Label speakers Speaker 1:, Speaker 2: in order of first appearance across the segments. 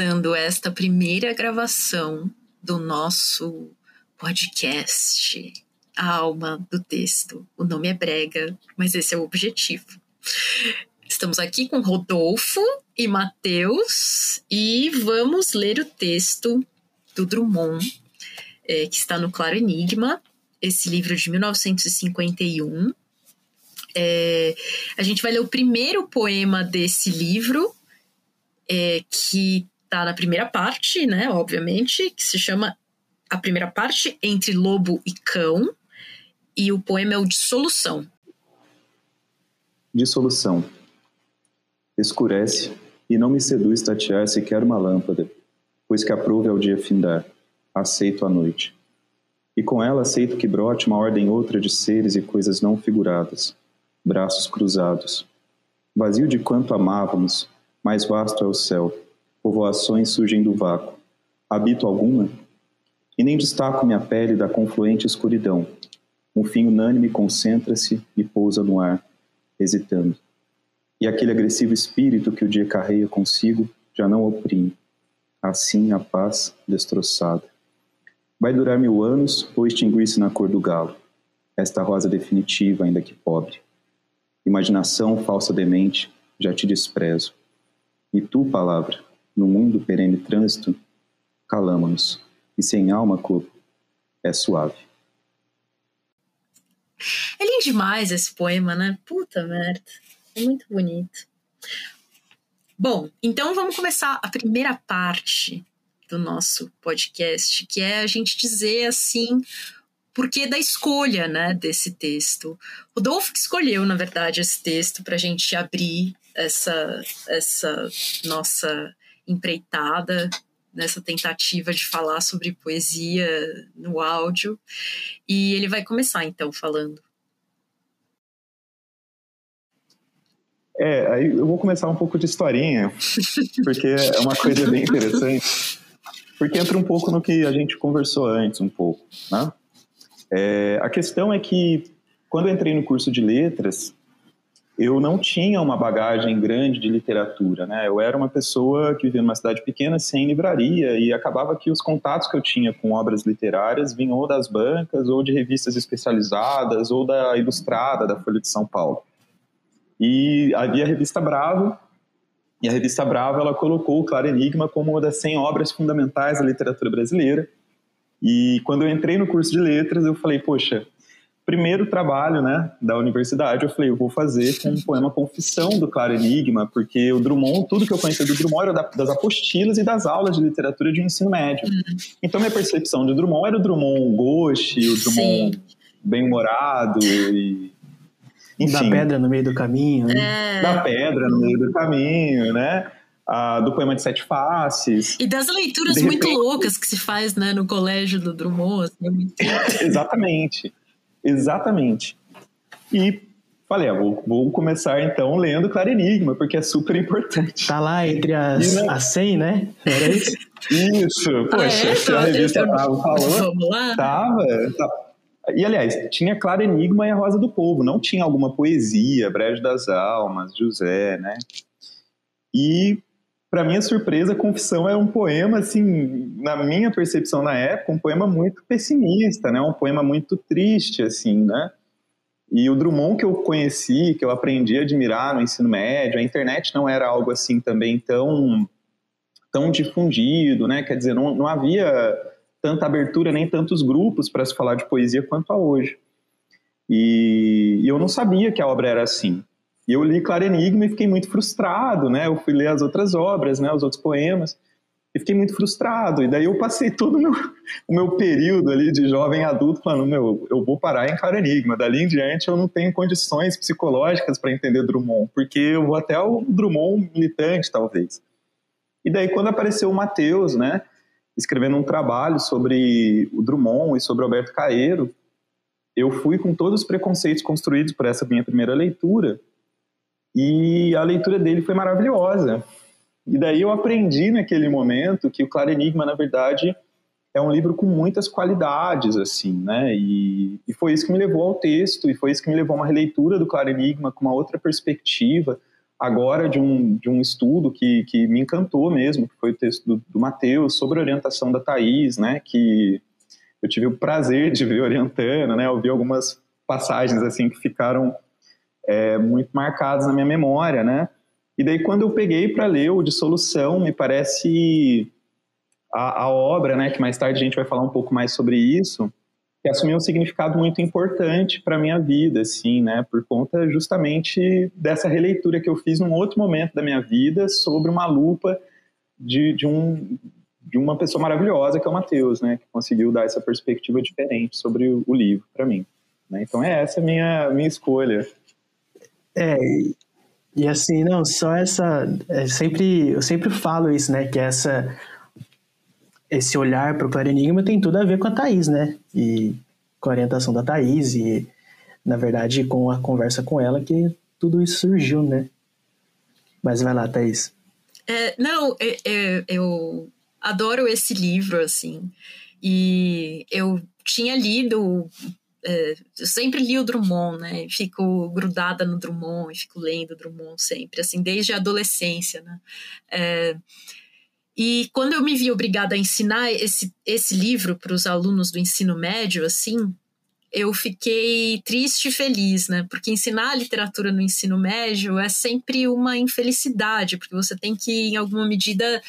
Speaker 1: começando esta primeira gravação do nosso podcast, A Alma do Texto. O nome é Brega, mas esse é o objetivo. Estamos aqui com Rodolfo e Matheus e vamos ler o texto do Drummond, é, que está no Claro Enigma, esse livro de 1951. É, a gente vai ler o primeiro poema desse livro, é, que está na primeira parte, né, obviamente, que se chama a primeira parte, Entre Lobo e Cão, e o poema é o Dissolução.
Speaker 2: Dissolução. Escurece, e não me seduz tatear sequer uma lâmpada, pois que aprove ao dia findar, aceito a noite. E com ela aceito que brote uma ordem outra de seres e coisas não figuradas, braços cruzados. Vazio de quanto amávamos, mais vasto é o céu, povoações surgem do vácuo. Habito alguma? E nem destaco minha pele da confluente escuridão. Um fim unânime concentra-se e pousa no ar, hesitando. E aquele agressivo espírito que o dia carreia consigo já não oprime. Assim a paz destroçada. Vai durar mil anos ou extinguir-se na cor do galo? Esta rosa definitiva, ainda que pobre. Imaginação falsa demente, já te desprezo. E tu, palavra, no mundo perene trânsito, calama-nos, e sem alma, corpo, é suave.
Speaker 1: É lindo demais esse poema, né? Puta merda. É muito bonito. Bom, então vamos começar a primeira parte do nosso podcast, que é a gente dizer assim porquê da escolha né, desse texto. O Dolph que escolheu, na verdade, esse texto para a gente abrir essa, essa nossa empreitada, nessa tentativa de falar sobre poesia no áudio. E ele vai começar, então, falando.
Speaker 2: É, aí eu vou começar um pouco de historinha, porque é uma coisa bem interessante. Porque entra um pouco no que a gente conversou antes, um pouco, né? É, a questão é que, quando eu entrei no curso de letras, eu não tinha uma bagagem grande de literatura, né? Eu era uma pessoa que vivia numa cidade pequena, sem livraria, e acabava que os contatos que eu tinha com obras literárias vinham ou das bancas, ou de revistas especializadas, ou da Ilustrada, da Folha de São Paulo. E havia a revista Bravo, e a revista Bravo ela colocou o Claro Enigma como uma das 100 obras fundamentais da literatura brasileira. E quando eu entrei no curso de letras, eu falei, poxa, primeiro trabalho né, da universidade, eu falei, eu vou fazer com um poema Confissão do Claro Enigma, porque o Drummond, tudo que eu conhecia do Drummond era das apostilas e das aulas de literatura de ensino médio. Uhum. Então, minha percepção de Drummond era o Drummond gauche, o Drummond bem-humorado e
Speaker 3: enfim, da pedra no meio do caminho. Né?
Speaker 2: É. Da pedra no meio do caminho, né? Ah, do poema de Sete Faces.
Speaker 1: E das leituras de muito repente... loucas que se faz né, no colégio do Drummond. Assim,
Speaker 2: é Exatamente. Exatamente. E falei, ah, vou, vou, começar então lendo Claro Enigma, porque é super importante.
Speaker 3: Tá lá entre as, e, né? as 100, né? Era isso?
Speaker 2: Isso, poxa, ah, é? se a revista tava, falou.
Speaker 1: Vamos lá?
Speaker 2: Tava, tava. E, aliás, tinha Claro Enigma e a Rosa do Povo, não tinha alguma poesia, Brejo das Almas, José, né? E, para minha surpresa, Confissão é um poema, assim, na minha percepção na época, um poema muito pessimista, né? Um poema muito triste, assim, né? E o Drummond que eu conheci, que eu aprendi a admirar no ensino médio, a internet não era algo assim também tão, tão difundido, né? Quer dizer, não, não havia tanta abertura, nem tantos grupos para se falar de poesia quanto há hoje. E, e, eu não sabia que a obra era assim. E eu li Claro Enigma e fiquei muito frustrado, né? Eu fui ler as outras obras, né? Os outros poemas e fiquei muito frustrado. E daí eu passei todo o meu, o meu período ali de jovem adulto falando, meu, eu vou parar em Claro Enigma. Dali em diante eu não tenho condições psicológicas para entender Drummond, porque eu vou até o Drummond militante, talvez. E daí quando apareceu o Mateus, né? escrevendo um trabalho sobre o Drummond e sobre Alberto Caeiro, eu fui com todos os preconceitos construídos por essa minha primeira leitura e a leitura dele foi maravilhosa. E daí eu aprendi naquele momento que o Claro Enigma, na verdade, é um livro com muitas qualidades, assim, né? E, e foi isso que me levou ao texto, e foi isso que me levou a uma releitura do Claro Enigma com uma outra perspectiva, agora de um, de um estudo que, que me encantou mesmo, que foi o texto do, do Matheus sobre a orientação da Thaís, né, que eu tive o prazer de ver orientando, né, ouvi algumas passagens assim que ficaram é, muito marcadas na minha memória, né, e daí quando eu peguei para ler o Dissolução, me parece a, a obra, né, que mais tarde a gente vai falar um pouco mais sobre isso, que assumiu um significado muito importante para minha vida, assim, né, por conta justamente dessa releitura que eu fiz num outro momento da minha vida sobre uma lupa de, de um de uma pessoa maravilhosa que é o Matheus, né, que conseguiu dar essa perspectiva diferente sobre o, livro para mim. Né? Então é essa minha minha escolha.
Speaker 3: É e assim não só essa é sempre eu sempre falo isso, né, que essa esse olhar para o clarenigma tem tudo a ver com a Thaís, né? E com a orientação da Thaís e, na verdade, com a conversa com ela que tudo isso surgiu, né? Mas vai lá, Thaís.
Speaker 1: É, não, é, é, eu adoro esse livro, assim, e eu tinha lido é, eu sempre li o Drummond, né? Fico grudada no Drummond fico lendo Drummond sempre, assim, desde a adolescência, né? É, e quando eu me vi obrigada a ensinar esse, esse livro para os alunos do ensino médio, assim, eu fiquei triste e feliz, né? Porque ensinar literatura no ensino médio é sempre uma infelicidade, porque você tem que, em alguma medida,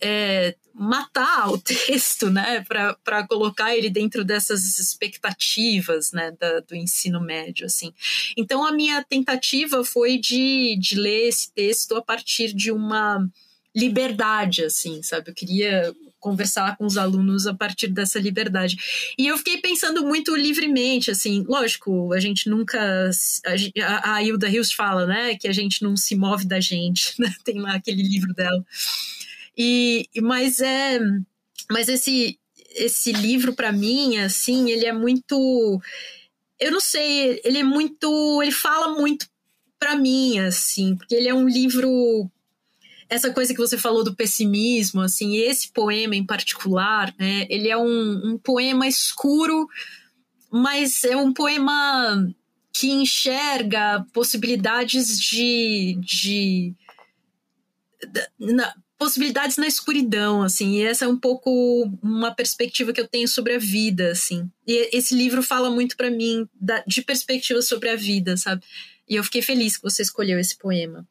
Speaker 1: é, matar o texto, né, para colocar ele dentro dessas expectativas, né, da, do ensino médio, assim. Então a minha tentativa foi de, de ler esse texto a partir de uma liberdade, assim, sabe? Eu queria conversar com os alunos a partir dessa liberdade. E eu fiquei pensando muito livremente, assim, lógico, a gente nunca. A, Hilda Hilst fala, né, que a gente não se move da gente, né? Tem lá aquele livro dela. E, mas é. Mas esse, esse livro, para mim, assim, ele é muito. Eu não sei, ele é muito. Ele fala muito para mim, assim, porque ele é um livro essa coisa que você falou do pessimismo, assim, esse poema em particular, né, ele é um, um poema escuro, mas é um poema que enxerga possibilidades de, de, na, possibilidades na escuridão, assim, e essa é um pouco uma perspectiva que eu tenho sobre a vida, assim. E esse livro fala muito para mim da, de perspectiva sobre a vida, sabe? E eu fiquei feliz que você escolheu esse poema.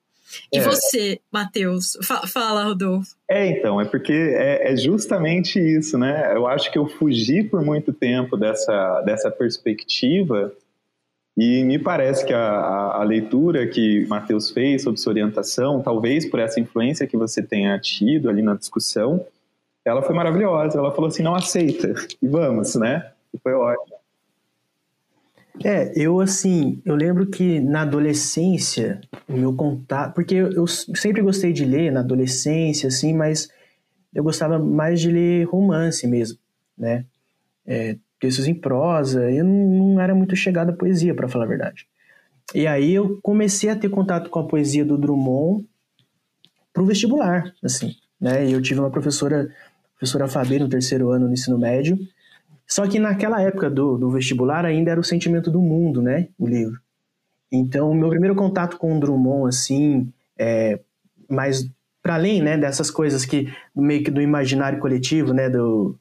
Speaker 1: E é. você, Matheus? Fala, Rodolfo.
Speaker 2: É, então, é porque é, é, justamente isso, né? Eu acho que eu fugi por muito tempo dessa, dessa perspectiva e me parece que a, a, a leitura que Matheus fez sobre sua orientação, talvez por essa influência que você tenha tido ali na discussão, ela foi maravilhosa. Ela falou assim, não aceita, e vamos, né? E foi ótimo.
Speaker 3: É, eu assim, eu lembro que na adolescência, o meu contato. Porque eu, sempre gostei de ler na adolescência, assim, mas eu gostava mais de ler romance mesmo, né? É, textos em prosa, eu não, não era muito chegado à poesia, para falar a verdade. E aí eu comecei a ter contato com a poesia do Drummond pro vestibular, assim, né? E eu tive uma professora, professora Fabê, no terceiro ano no ensino médio, só que naquela época do, do vestibular ainda era o sentimento do mundo, né? O livro. Então, meu primeiro contato com o Drummond, assim, é, mais para além, né, dessas coisas que meio que do imaginário coletivo, né, do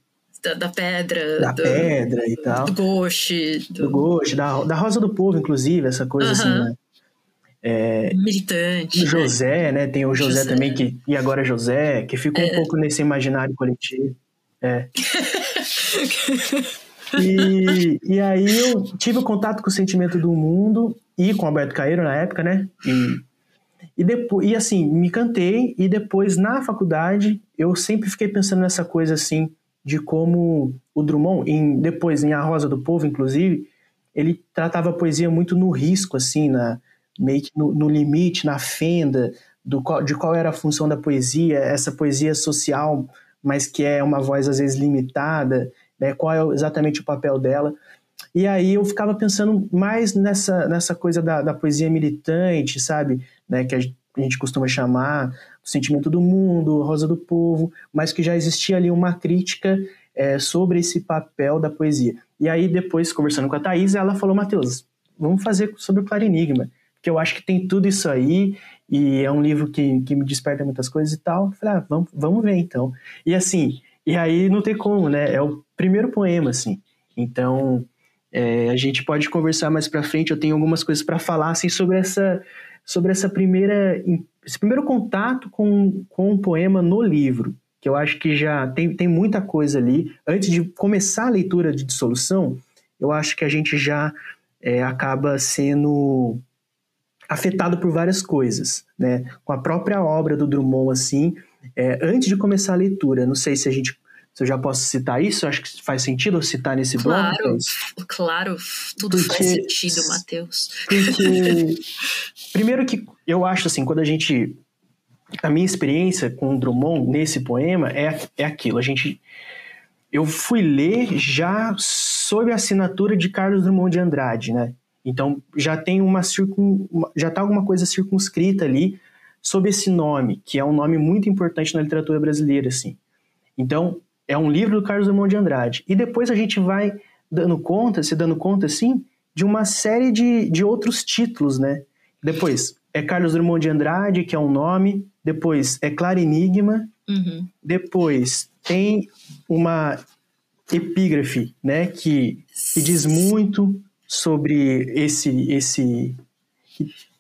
Speaker 1: da, da pedra,
Speaker 3: da do, pedra e tal,
Speaker 1: do Ghost,
Speaker 3: do, do Ghost, da, da Rosa do Povo, inclusive, essa coisa uh -huh. assim, né?
Speaker 1: É, Militante.
Speaker 3: O José, né? Tem o José, José, também, que, e agora é José, que fica é. um pouco nesse imaginário coletivo. É. e, e aí eu tive o contato com o sentimento do mundo e com o Alberto Caeiro na época, né? E, e, depois, e assim, me cantei e depois na faculdade eu sempre fiquei pensando nessa coisa assim de como o Drummond, em, depois em A Rosa do Povo, inclusive, ele tratava a poesia muito no risco, assim, na, meio que no, no limite, na fenda, do, de qual era a função da poesia, essa poesia social mas que é uma voz às vezes limitada, né? qual é exatamente o papel dela. E aí eu ficava pensando mais nessa, nessa coisa da, da poesia militante, sabe? Né? Que a gente costuma chamar sentimento do mundo, Rosa do Povo, mas que já existia ali uma crítica é, sobre esse papel da poesia. E aí depois, conversando com a Thais, ela falou, Matheus, vamos fazer sobre o Clarinigma, porque eu acho que tem tudo isso aí e é um livro que, que me desperta muitas coisas e tal. Falei, ah, vamos, vamos ver então. E assim, e aí não tem como, né? É o primeiro poema, assim. Então, é, a gente pode conversar mais para frente. Eu tenho algumas coisas para falar assim sobre essa sobre essa primeira esse primeiro contato com, com o poema no livro, que eu acho que já tem, tem muita coisa ali. Antes de começar a leitura de dissolução, eu acho que a gente já é, acaba sendo afetado por várias coisas, né? Com a própria obra do Drummond, assim, é, antes de começar a leitura, não sei se a gente se eu já posso citar isso, acho que faz sentido citar nesse
Speaker 1: claro,
Speaker 3: bloco.
Speaker 1: Claro, tudo porque, faz sentido, Matheus.
Speaker 3: Porque, primeiro que eu acho assim, quando a gente. A minha experiência com o Drummond nesse poema é, é aquilo. A gente. Eu fui ler já sob a assinatura de Carlos Drummond de Andrade, né? Então já tem uma circun, já está alguma coisa circunscrita ali sob esse nome, que é um nome muito importante na literatura brasileira, assim. Então é um livro do Carlos Drummond de Andrade. E depois a gente vai dando conta, se dando conta, assim, de uma série de, de outros títulos, né? Depois é Carlos Drummond de Andrade, que é um nome. Depois é Claro Enigma.
Speaker 1: Uhum.
Speaker 3: Depois tem uma epígrafe, né? Que, que diz muito sobre esse esse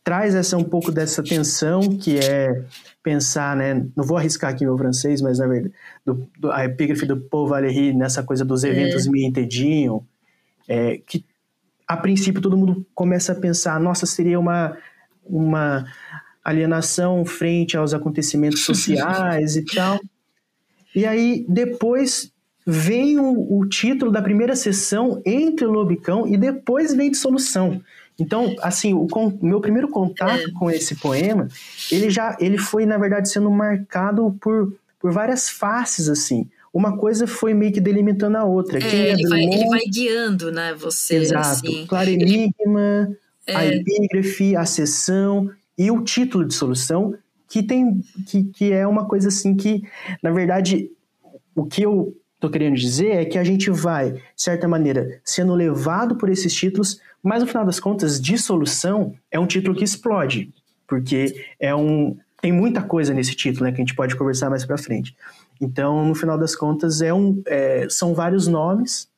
Speaker 3: traz essa um pouco dessa tensão que é pensar, né? Não vou arriscar aqui meu francês, mas na verdade do, do, a epígrafe do Paul Valéry nessa coisa dos é. eventos é. me entediam, é, que a princípio todo mundo começa a pensar, nossa, seria uma uma alienação frente aos acontecimentos sociais e tal. E aí depois vem o, o, título da primeira sessão entre o Lobicão e depois vem dissolução. Então, assim, o, meu primeiro contato é. com esse poema, ele já ele foi na verdade sendo marcado por, por várias faces assim. Uma coisa foi meio que delimitando a outra.
Speaker 1: É, é ele, vai, ele, vai, guiando, né, você.
Speaker 3: Exato. Assim. Claro Enigma, ele... a é. epígrafe, a sessão e o título de solução, que tem que, que é uma coisa assim que, na verdade, o que eu estou querendo dizer é que a gente vai, de certa maneira, sendo levado por esses títulos, mas no final das contas, dissolução é um título que explode, porque é um tem muita coisa nesse título, né, que a gente pode conversar mais para frente. Então, no final das contas, é um, é, são vários nomes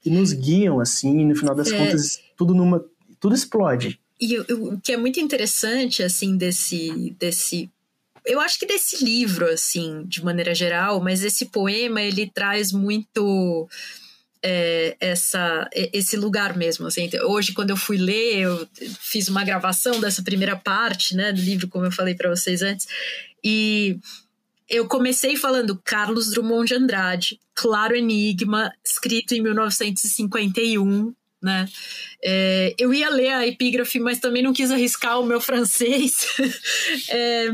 Speaker 3: que nos guiam assim, e no final das é. contas, tudo numa tudo explode.
Speaker 1: E o que é muito interessante assim desse desse eu acho que desse livro, assim, de maneira geral, mas esse poema ele traz muito é, essa, esse lugar mesmo. Assim. Hoje, quando eu fui ler, eu fiz uma gravação dessa primeira parte né, do livro, como eu falei para vocês antes, e eu comecei falando Carlos Drummond de Andrade, Claro Enigma, escrito em 1951, né? É, eu ia ler a epígrafe, mas também não quis arriscar o meu francês. é,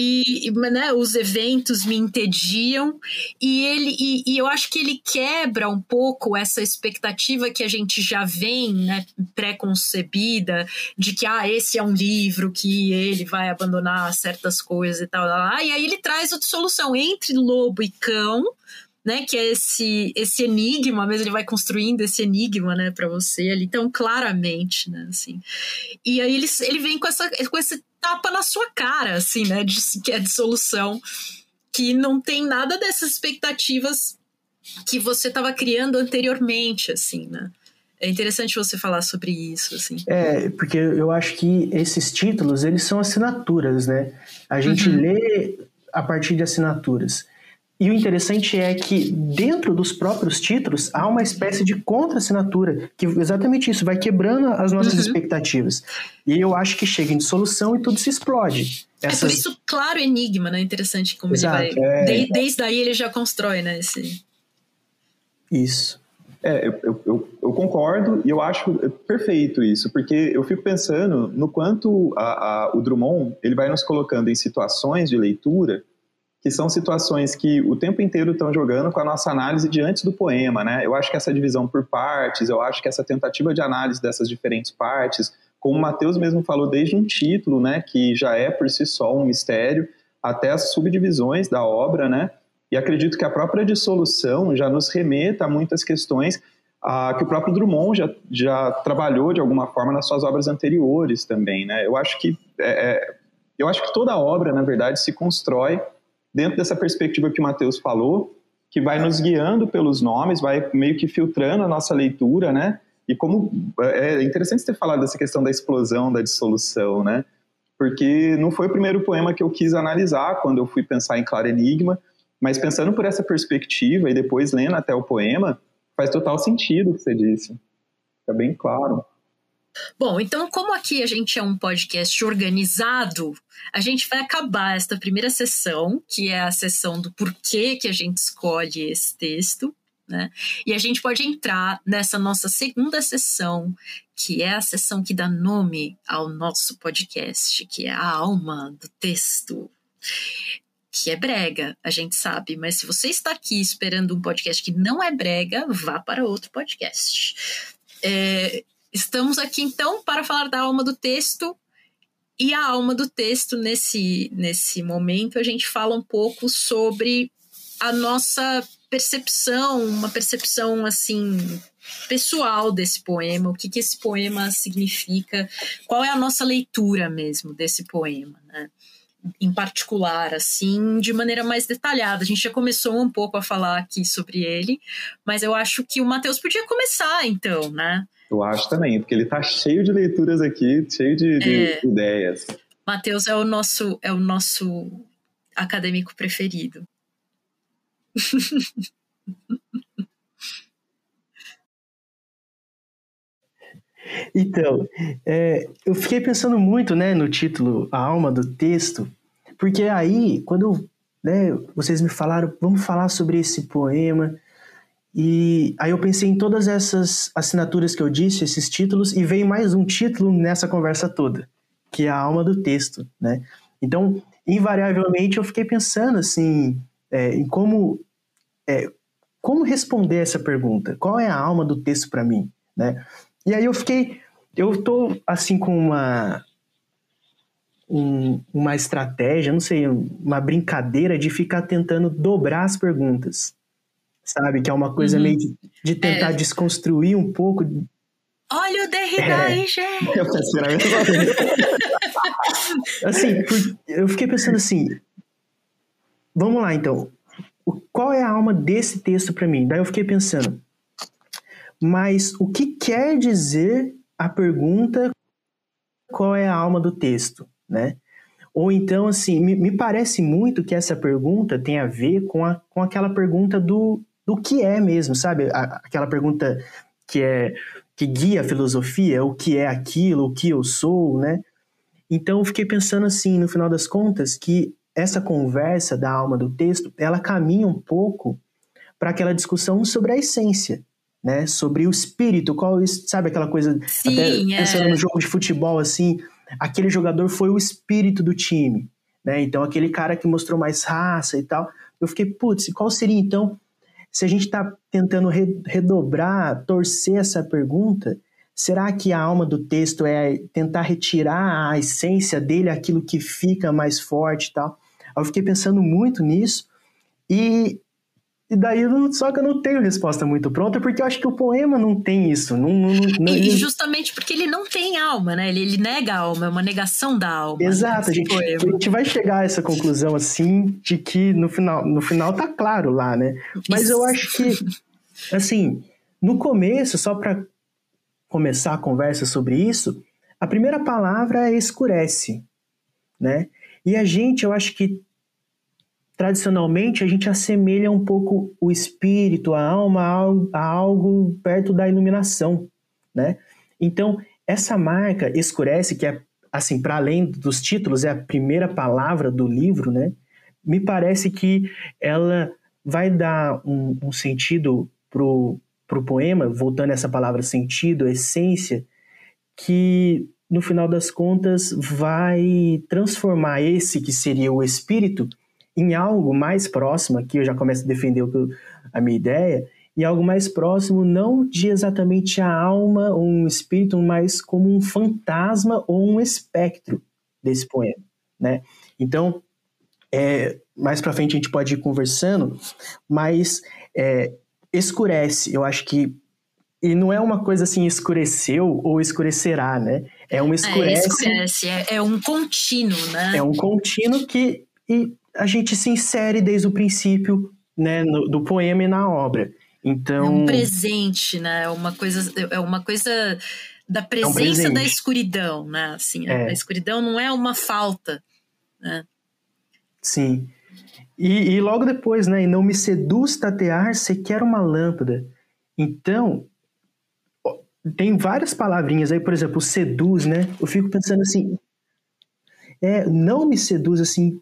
Speaker 1: e, né, os eventos me entediam. E ele e, e, eu acho que ele quebra um pouco essa expectativa que a gente já vem né, pré-concebida de que ah, esse é um livro que ele vai abandonar certas coisas e tal, lá, e aí ele traz a solução. Entre lobo e cão né, que é esse esse enigma, mesmo ele vai construindo esse enigma, né, para você ali tão claramente, né, assim. E aí ele, ele vem com essa com esse tapa na sua cara, assim, né? De, que é dissolução, que não tem nada dessas expectativas que você estava criando anteriormente, assim, né? É interessante você falar sobre isso, assim.
Speaker 3: É, porque eu acho que esses títulos, eles são assinaturas, né? A gente uhum. lê a partir de assinaturas. E o interessante é que dentro dos próprios títulos há uma espécie de contra-assinatura, que exatamente isso, vai quebrando as nossas uhum. expectativas. E eu acho que chega em dissolução e tudo se explode.
Speaker 1: Essas... É por isso, claro, enigma, né? Interessante como Exato, ele vai. É... De, desde aí ele já constrói, né? Esse...
Speaker 3: Isso.
Speaker 2: É, eu, eu, eu, concordo e eu acho perfeito isso, porque eu fico pensando no quanto a, a, o Drummond ele vai nos colocando em situações de leitura que são situações que o tempo inteiro estão jogando com a nossa análise diante do poema, né? Eu acho que essa divisão por partes, eu acho que essa tentativa de análise dessas diferentes partes, como o Matheus mesmo falou desde um título, né, que já é por si só um mistério, até as subdivisões da obra, né? E acredito que a própria dissolução já nos remeta a muitas questões que o próprio Drummond já, já trabalhou de alguma forma nas suas obras anteriores também, né? Eu acho que é, é Eu acho que toda obra, na verdade, se constrói dentro dessa perspectiva que o Mateus falou, que vai nos guiando pelos nomes, vai meio que filtrando a nossa leitura, né? E como é interessante ter falado dessa questão da explosão, da dissolução, né? Porque não foi o primeiro poema que eu quis analisar quando eu fui pensar em Claro Enigma, mas pensando por essa perspectiva e depois lendo até o poema, faz total sentido o que você disse. Fica bem claro.
Speaker 1: Bom, então, como aqui a gente é um podcast organizado, a gente vai acabar esta primeira sessão, que é a sessão do porquê que a gente escolhe esse texto, né? E a gente pode entrar nessa nossa segunda sessão, que é a sessão que dá nome ao nosso podcast, que é a alma do texto. Que é brega, a gente sabe, mas se você está aqui esperando um podcast que não é brega, vá para outro podcast. É, estamos aqui então para falar da alma do texto. E a alma do texto, nesse, nesse momento, a gente fala um pouco sobre a nossa percepção, uma percepção assim pessoal desse poema, o que, que esse poema significa, qual é a nossa leitura mesmo desse poema, né? Em particular, assim, de maneira mais detalhada. A gente já começou um pouco a falar aqui sobre ele, mas eu acho que o Matheus podia começar, então, né?
Speaker 2: Eu acho também, porque ele tá cheio de leituras aqui, cheio de, de é. ideias.
Speaker 1: Matheus é o nosso é o nosso acadêmico preferido.
Speaker 3: Então, é, eu fiquei pensando muito né, no título A Alma do Texto, porque aí, quando né, vocês me falaram, vamos falar sobre esse poema, e aí eu pensei em todas essas assinaturas que eu disse, esses títulos, e veio mais um título nessa conversa toda, que é A Alma do Texto, né? Então, invariavelmente, eu fiquei pensando, assim, é, em como é, como responder essa pergunta? Qual é a alma do texto para mim? Né? E aí eu fiquei, eu tô assim com uma um, uma estratégia, não sei, uma brincadeira de ficar tentando dobrar as perguntas, sabe? Que é uma coisa uhum. meio de, de tentar é. desconstruir um pouco.
Speaker 1: Olha o Derrida é. aí, gente! Eu pensei na
Speaker 3: assim, eu fiquei pensando assim, vamos lá então, qual é a alma desse texto para mim? Daí eu fiquei pensando, mas o que quer dizer a pergunta qual é a alma do texto, né? Ou então, assim, me, me parece muito que essa pergunta tem a ver com, a, com aquela pergunta do, do que é mesmo, sabe? Aquela pergunta que é que guia a filosofia, o que é aquilo, o que eu sou, né? Então, eu fiquei pensando assim, no final das contas, que essa conversa da alma do texto, ela caminha um pouco para aquela discussão sobre a essência, né? Sobre o espírito, qual sabe aquela coisa
Speaker 1: Sim,
Speaker 3: até
Speaker 1: é.
Speaker 3: pensando no jogo de futebol assim, aquele jogador foi o espírito do time, né? Então aquele cara que mostrou mais raça e tal. Eu fiquei, putz, qual seria então se a gente está tentando redobrar, torcer essa pergunta, será que a alma do texto é tentar retirar a essência dele, aquilo que fica mais forte e tal? Eu fiquei pensando muito nisso e, e daí só que eu não tenho resposta muito pronta porque eu acho que o poema não tem isso. Não, não, não
Speaker 1: e justamente porque ele não tem alma, né? Ele, ele nega a alma, é uma negação da alma.
Speaker 3: Exato, a gente, a gente vai chegar a essa conclusão assim de que no final, no final tá claro lá, né? Mas isso. eu acho que, assim, no começo, só para começar a conversa sobre isso, a primeira palavra é escurece, né? E a gente, eu acho que tradicionalmente a gente assemelha um pouco o espírito, a alma a algo perto da iluminação, né? Então, essa marca escurece, que é assim, para além dos títulos, é a primeira palavra do livro, né? Me parece que ela vai dar um, um sentido pro, pro poema, voltando a essa palavra sentido, essência, que no final das contas vai transformar esse que seria o espírito em algo mais próximo, aqui eu já começo a defender a minha ideia, em algo mais próximo, não de exatamente a alma ou um espírito, mas como um fantasma ou um espectro desse poema, né? Então, é, mais para frente a gente pode ir conversando, mas é, escurece, eu acho que e não é uma coisa assim escureceu ou escurecerá, né? É uma escurece.
Speaker 1: É, escurece, é, é um contínuo, né?
Speaker 3: É um contínuo que e a gente se insere desde o princípio né, no, do poema e na obra. Então,
Speaker 1: é um presente, né? É uma coisa, é uma coisa da presença é um da escuridão, né? Assim, é. a escuridão não é uma falta, né?
Speaker 3: Sim. E, e, logo depois, né? E não me seduz tatear sequer uma lâmpada. Então, tem várias palavrinhas aí, por exemplo, seduz, né? Eu fico pensando assim, é, não me seduz assim,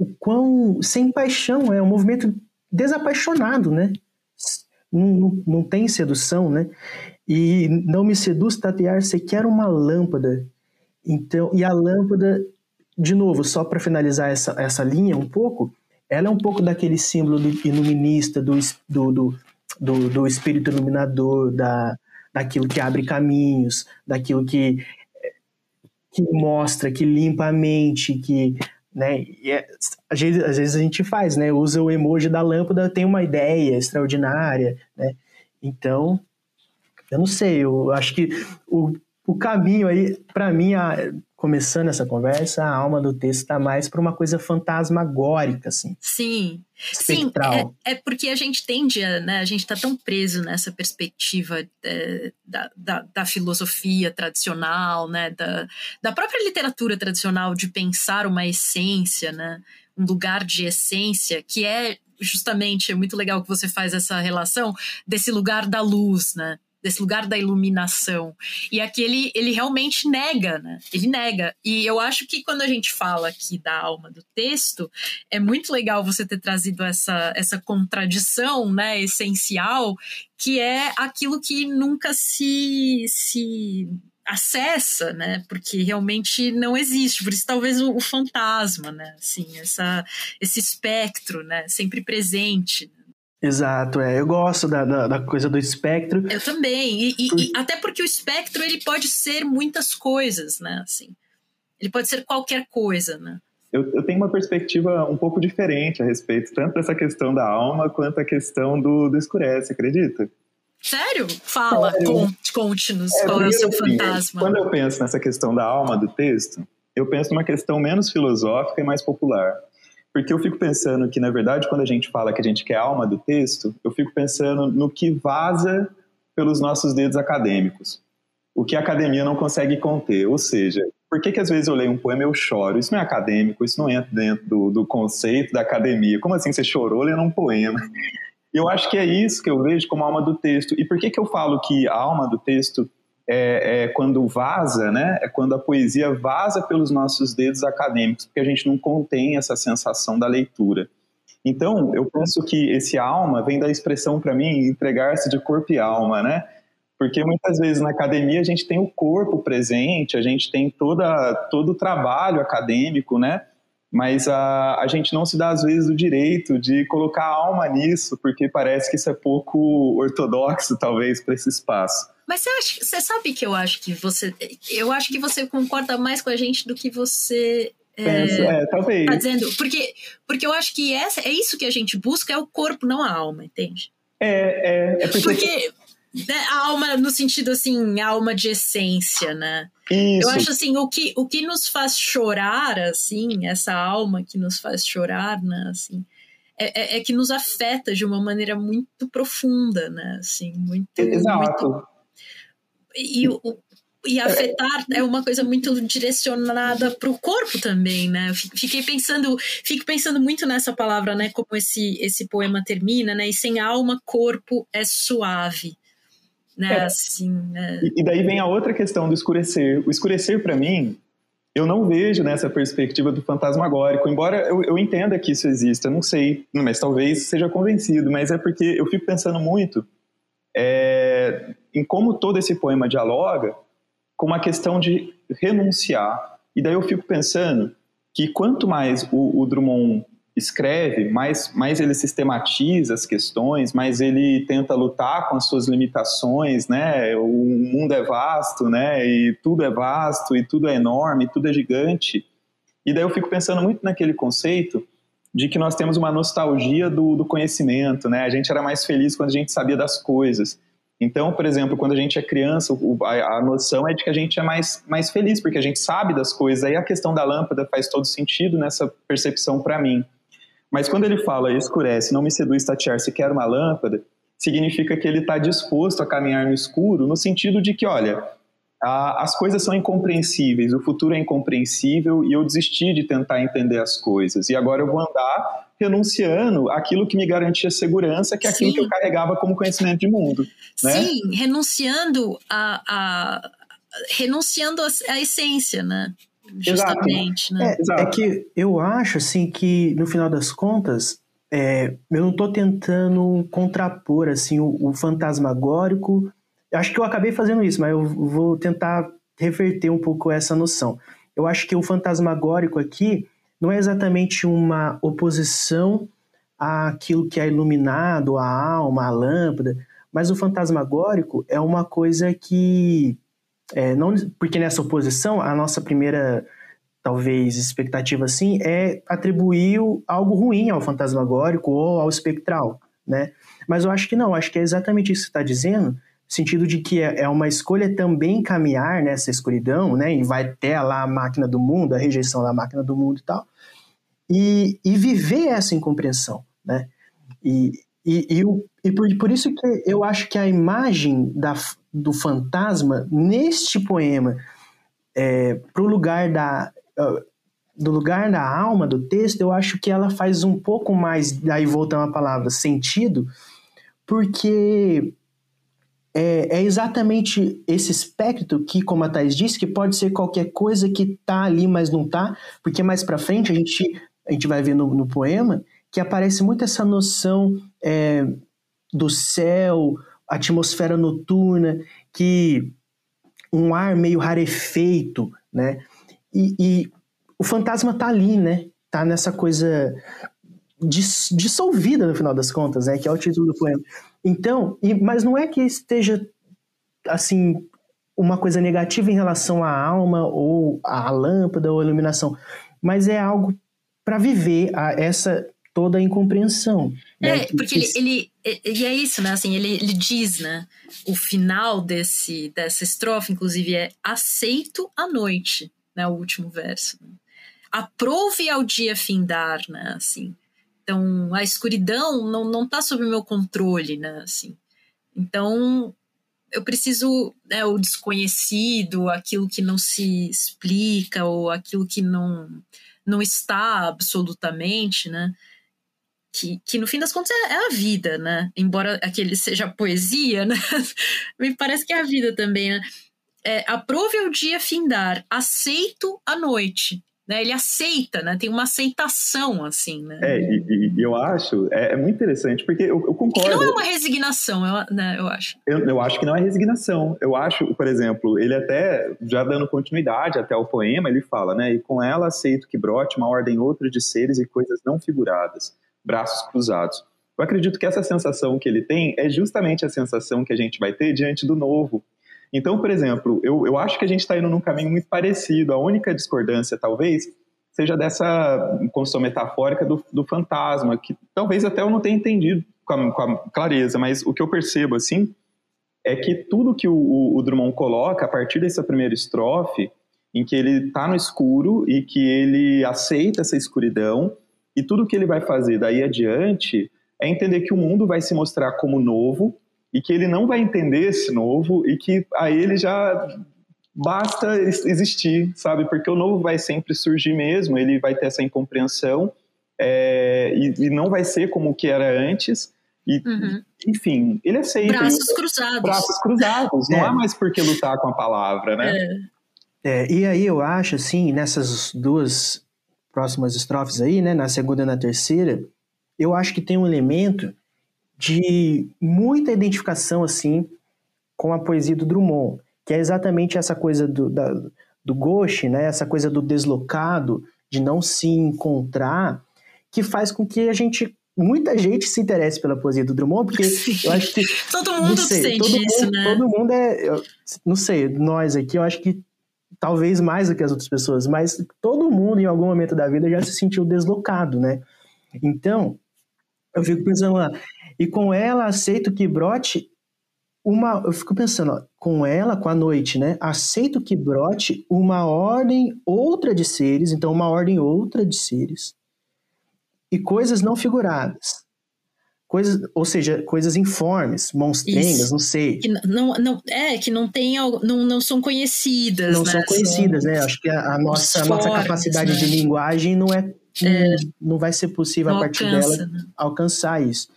Speaker 3: o quão sem paixão é um movimento desapaixonado, né? Não, não, não tem sedução, né? E não me seduz tatear sequer uma lâmpada. Então, e a lâmpada, de novo, só para finalizar essa, essa linha um pouco, ela é um pouco daquele símbolo do iluminista, do, do, do, do, espírito iluminador, da, daquilo que abre caminhos, daquilo que, que mostra, que limpa a mente, que né? E é, às, vezes, às vezes a gente faz, né? Usa o emoji da lâmpada, tem uma ideia extraordinária, né? Então, eu não sei, eu acho que o, o caminho aí, para mim, a, começando essa conversa, a alma do texto está mais para uma coisa fantasmagórica, assim.
Speaker 1: Sim. Espectral. Sim, é, é, porque a gente tende a, né, a gente está tão preso nessa perspectiva é, da, da, da, filosofia tradicional, né, da, da própria literatura tradicional de pensar uma essência, né, um lugar de essência, que é justamente, é muito legal que você faz essa relação desse lugar da luz, né, desse lugar da iluminação. E aqui ele, ele realmente nega, né? Ele nega. E eu acho que quando a gente fala aqui da alma do texto, é muito legal você ter trazido essa, essa contradição, né, essencial, que é aquilo que nunca se, se acessa, né? Porque realmente não existe. Por isso talvez o, o fantasma, né? Assim, essa, esse espectro, né? Sempre presente.
Speaker 3: Exato, é. Eu gosto da, da, da coisa do espectro.
Speaker 1: Eu também. E, e, Por... e, até porque o espectro ele pode ser muitas coisas, né? Assim, ele pode ser qualquer coisa, né?
Speaker 2: Eu, eu tenho uma perspectiva um pouco diferente a respeito, tanto dessa questão da alma quanto a questão do, do escurece, acredita?
Speaker 1: Sério? Fala, conte-nos é, qual é o seu assim, fantasma.
Speaker 2: Quando eu penso nessa questão da alma do texto, eu penso numa questão menos filosófica e mais popular. Porque eu fico pensando que, na verdade, quando a gente fala que a gente quer a alma do texto, eu fico pensando no que vaza pelos nossos dedos acadêmicos. O que a academia não consegue conter. Ou seja, por que, que às vezes eu leio um poema e eu choro? Isso não é acadêmico, isso não entra dentro do, do conceito da academia. Como assim você chorou lendo um poema? Eu acho que é isso que eu vejo como alma do texto. E por que, que eu falo que a alma do texto é, é, quando vaza, né? É quando a poesia vaza pelos nossos dedos acadêmicos, porque a gente não contém essa sensação da leitura. Então, eu penso que esse alma vem da expressão para mim entregar-se de corpo e alma, né? Porque muitas vezes na academia a gente tem o corpo presente, a gente tem toda, todo o trabalho acadêmico, né? Mas a, a gente não se dá às vezes o direito de colocar a alma nisso, porque parece que isso é pouco ortodoxo, talvez, para esse espaço.
Speaker 1: Mas você, acha, você sabe que eu acho que você. Eu acho que você concorda mais com a gente do que você
Speaker 2: Penso, é, é, talvez.
Speaker 1: Tá dizendo, porque, porque eu acho que essa, é isso que a gente busca, é o corpo, não a alma, entende?
Speaker 2: É, é, é porque...
Speaker 1: porque né, a alma, no sentido assim, alma de essência, né?
Speaker 2: Isso.
Speaker 1: Eu acho assim, o que, o que nos faz chorar, assim, essa alma que nos faz chorar, né, assim, é, é, é que nos afeta de uma maneira muito profunda, né, assim, muito...
Speaker 2: Exato.
Speaker 1: Muito, e, o, e afetar é uma coisa muito direcionada para o corpo também, né? Fiquei pensando, fico pensando muito nessa palavra, né? Como esse esse poema termina, né? E sem alma, corpo é suave, né? É. Assim. Né?
Speaker 2: E, daí vem a outra questão do escurecer. O escurecer para mim, eu não vejo nessa perspectiva do fantasmagórico, embora eu, eu entenda que isso exista, não sei, mas talvez seja convencido, mas é porque eu fico pensando muito é, em como todo esse poema dialoga com uma questão de renunciar. E daí eu fico pensando que quanto mais o, o Drummond escreve, mais, mais ele sistematiza as questões, mais ele tenta lutar com as suas limitações, né? O mundo é vasto, né? E tudo é vasto, e tudo é enorme, tudo é gigante. E daí eu fico pensando muito naquele conceito de que nós temos uma nostalgia do, do conhecimento, né? A gente era mais feliz quando a gente sabia das coisas. Então, por exemplo, quando a gente é criança, a, noção é de que a gente é mais, mais feliz, porque a gente sabe das coisas. Aí a questão da lâmpada faz todo sentido nessa percepção para mim. Mas quando ele fala escurece, não me seduz tatear, se quer uma lâmpada, significa que ele está disposto a caminhar no escuro, no sentido de que, olha, a, as coisas são incompreensíveis, o futuro é incompreensível e eu desisti de tentar entender as coisas. E agora eu vou andar renunciando aquilo que me garantia segurança, que é aquilo Sim. que eu carregava como conhecimento de mundo. Né?
Speaker 1: Sim, renunciando a, a renunciando a essência, né? Justamente,
Speaker 3: né? É, é, que eu acho assim que no final das contas é, eu não estou tentando contrapor assim o, o fantasmagórico acho que eu acabei fazendo isso, mas eu vou tentar reverter um pouco essa noção. Eu acho que o fantasmagórico aqui não é exatamente uma oposição àquilo que é iluminado, a alma, a lâmpada, mas o fantasmagórico é uma coisa que é, não porque nessa oposição a nossa primeira talvez expectativa assim é atribuir algo ruim ao fantasmagórico ou ao espectral, né? Mas eu acho que não, acho que é exatamente isso que está dizendo sentido de que é, é uma escolha também caminhar nessa escuridão, né? E vai ter lá a máquina do mundo, a rejeição da máquina do mundo e tal, e, e viver essa incompreensão, né? E, e, e, e por, por, isso que eu acho que a imagem da, do fantasma neste poema é, para o lugar da do lugar da alma do texto, eu acho que ela faz um pouco mais, daí voltando à palavra, sentido, porque é, é, exatamente esse espectro que, como a Thais disse, que pode ser qualquer coisa que está ali, mas não está, porque mais para frente a gente, a gente vai ver no, no, poema que aparece muito essa noção é, do céu, atmosfera noturna, que um ar meio rarefeito, né? E, e o fantasma está ali, né? Tá nessa coisa dissolvida no final das contas, né? Que é o título do poema. Então, e, mas não é que esteja assim uma coisa negativa em relação à alma ou à lâmpada ou à iluminação, mas é algo para viver a, essa toda a incompreensão.
Speaker 1: Né? É, né? porque ele, ele, e é isso, né? Assim, ele, ele diz, né? O final desse dessa estrofe, inclusive, é aceito a noite, né? O último verso. Né? Aprove ao dia findar, né? Assim, então, a escuridão não, não tá sob meu controle, né? Assim. Então, eu preciso, né, o desconhecido, aquilo que não se explica, ou aquilo que não, não está absolutamente, né? Que, que no fim das contas é, é a vida, né? Embora aquele seja poesia, né? Me parece que é a vida também, né? É, aprove o dia findar, aceito a noite né? Ele aceita, né? Tem uma aceitação, assim, né?
Speaker 2: É, e, e eu acho, é, é, muito interessante, porque eu, eu concordo.
Speaker 1: Que não é uma resignação, eu, né, eu acho.
Speaker 2: Eu, eu acho que não é resignação. Eu acho, por exemplo, ele até, já dando continuidade até o poema, ele fala, né? E com ela aceito que brote uma ordem outra de seres e coisas não figuradas, braços cruzados. Eu acredito que essa sensação que ele tem é justamente a sensação que a gente vai ter diante do novo, então, por exemplo, eu, eu acho que a gente está indo num caminho muito parecido. A única discordância, talvez, seja dessa construção metafórica do, do fantasma, que talvez até eu não tenha entendido com a, com a, clareza, mas o que eu percebo, assim, é que tudo que o, o Drummond coloca a partir dessa primeira estrofe, em que ele está no escuro e que ele aceita essa escuridão, e tudo que ele vai fazer daí adiante é entender que o mundo vai se mostrar como novo, e que ele não vai entender esse novo e que a ele já basta existir, sabe? Porque o novo vai sempre surgir mesmo, ele vai ter essa incompreensão é, e, e, não vai ser como o que era antes. E, uhum. Enfim, ele aceita.
Speaker 1: Braços cruzados.
Speaker 2: Braços cruzados. Não é. há mais por que lutar com a palavra, né?
Speaker 3: É. é. e aí eu acho, assim, nessas duas próximas estrofes aí, né, na segunda e na terceira, eu acho que tem um elemento de muita identificação assim com a poesia do Drummond, que é exatamente essa coisa do, da, do gauche, né? essa coisa do deslocado, de não se encontrar, que faz com que a gente muita gente se interesse pela poesia do Drummond, porque eu acho que
Speaker 1: todo mundo sei, sente todo isso,
Speaker 3: mundo,
Speaker 1: né?
Speaker 3: Todo mundo é, eu, não sei, nós aqui, eu acho que talvez mais do que as outras pessoas, mas todo mundo em algum momento da vida já se sentiu deslocado, né? Então, eu fico pensando lá, e com ela aceito que brote uma, eu fico pensando, ó, com ela, com a noite, né? Aceito que brote uma ordem outra de seres, então uma ordem outra de seres, e coisas não figuradas. Coisas, ou seja, coisas informes, monstrengas, não sei.
Speaker 1: Que não, não, é, que não tem, não, não são conhecidas,
Speaker 3: Não
Speaker 1: né?
Speaker 3: são conhecidas, né? Acho que a, a nossa, a nossa
Speaker 1: fortes,
Speaker 3: capacidade
Speaker 1: né?
Speaker 3: de linguagem não é, Não, não vai ser possível a partir
Speaker 1: alcança,
Speaker 3: dela
Speaker 1: né?
Speaker 3: alcançar isso.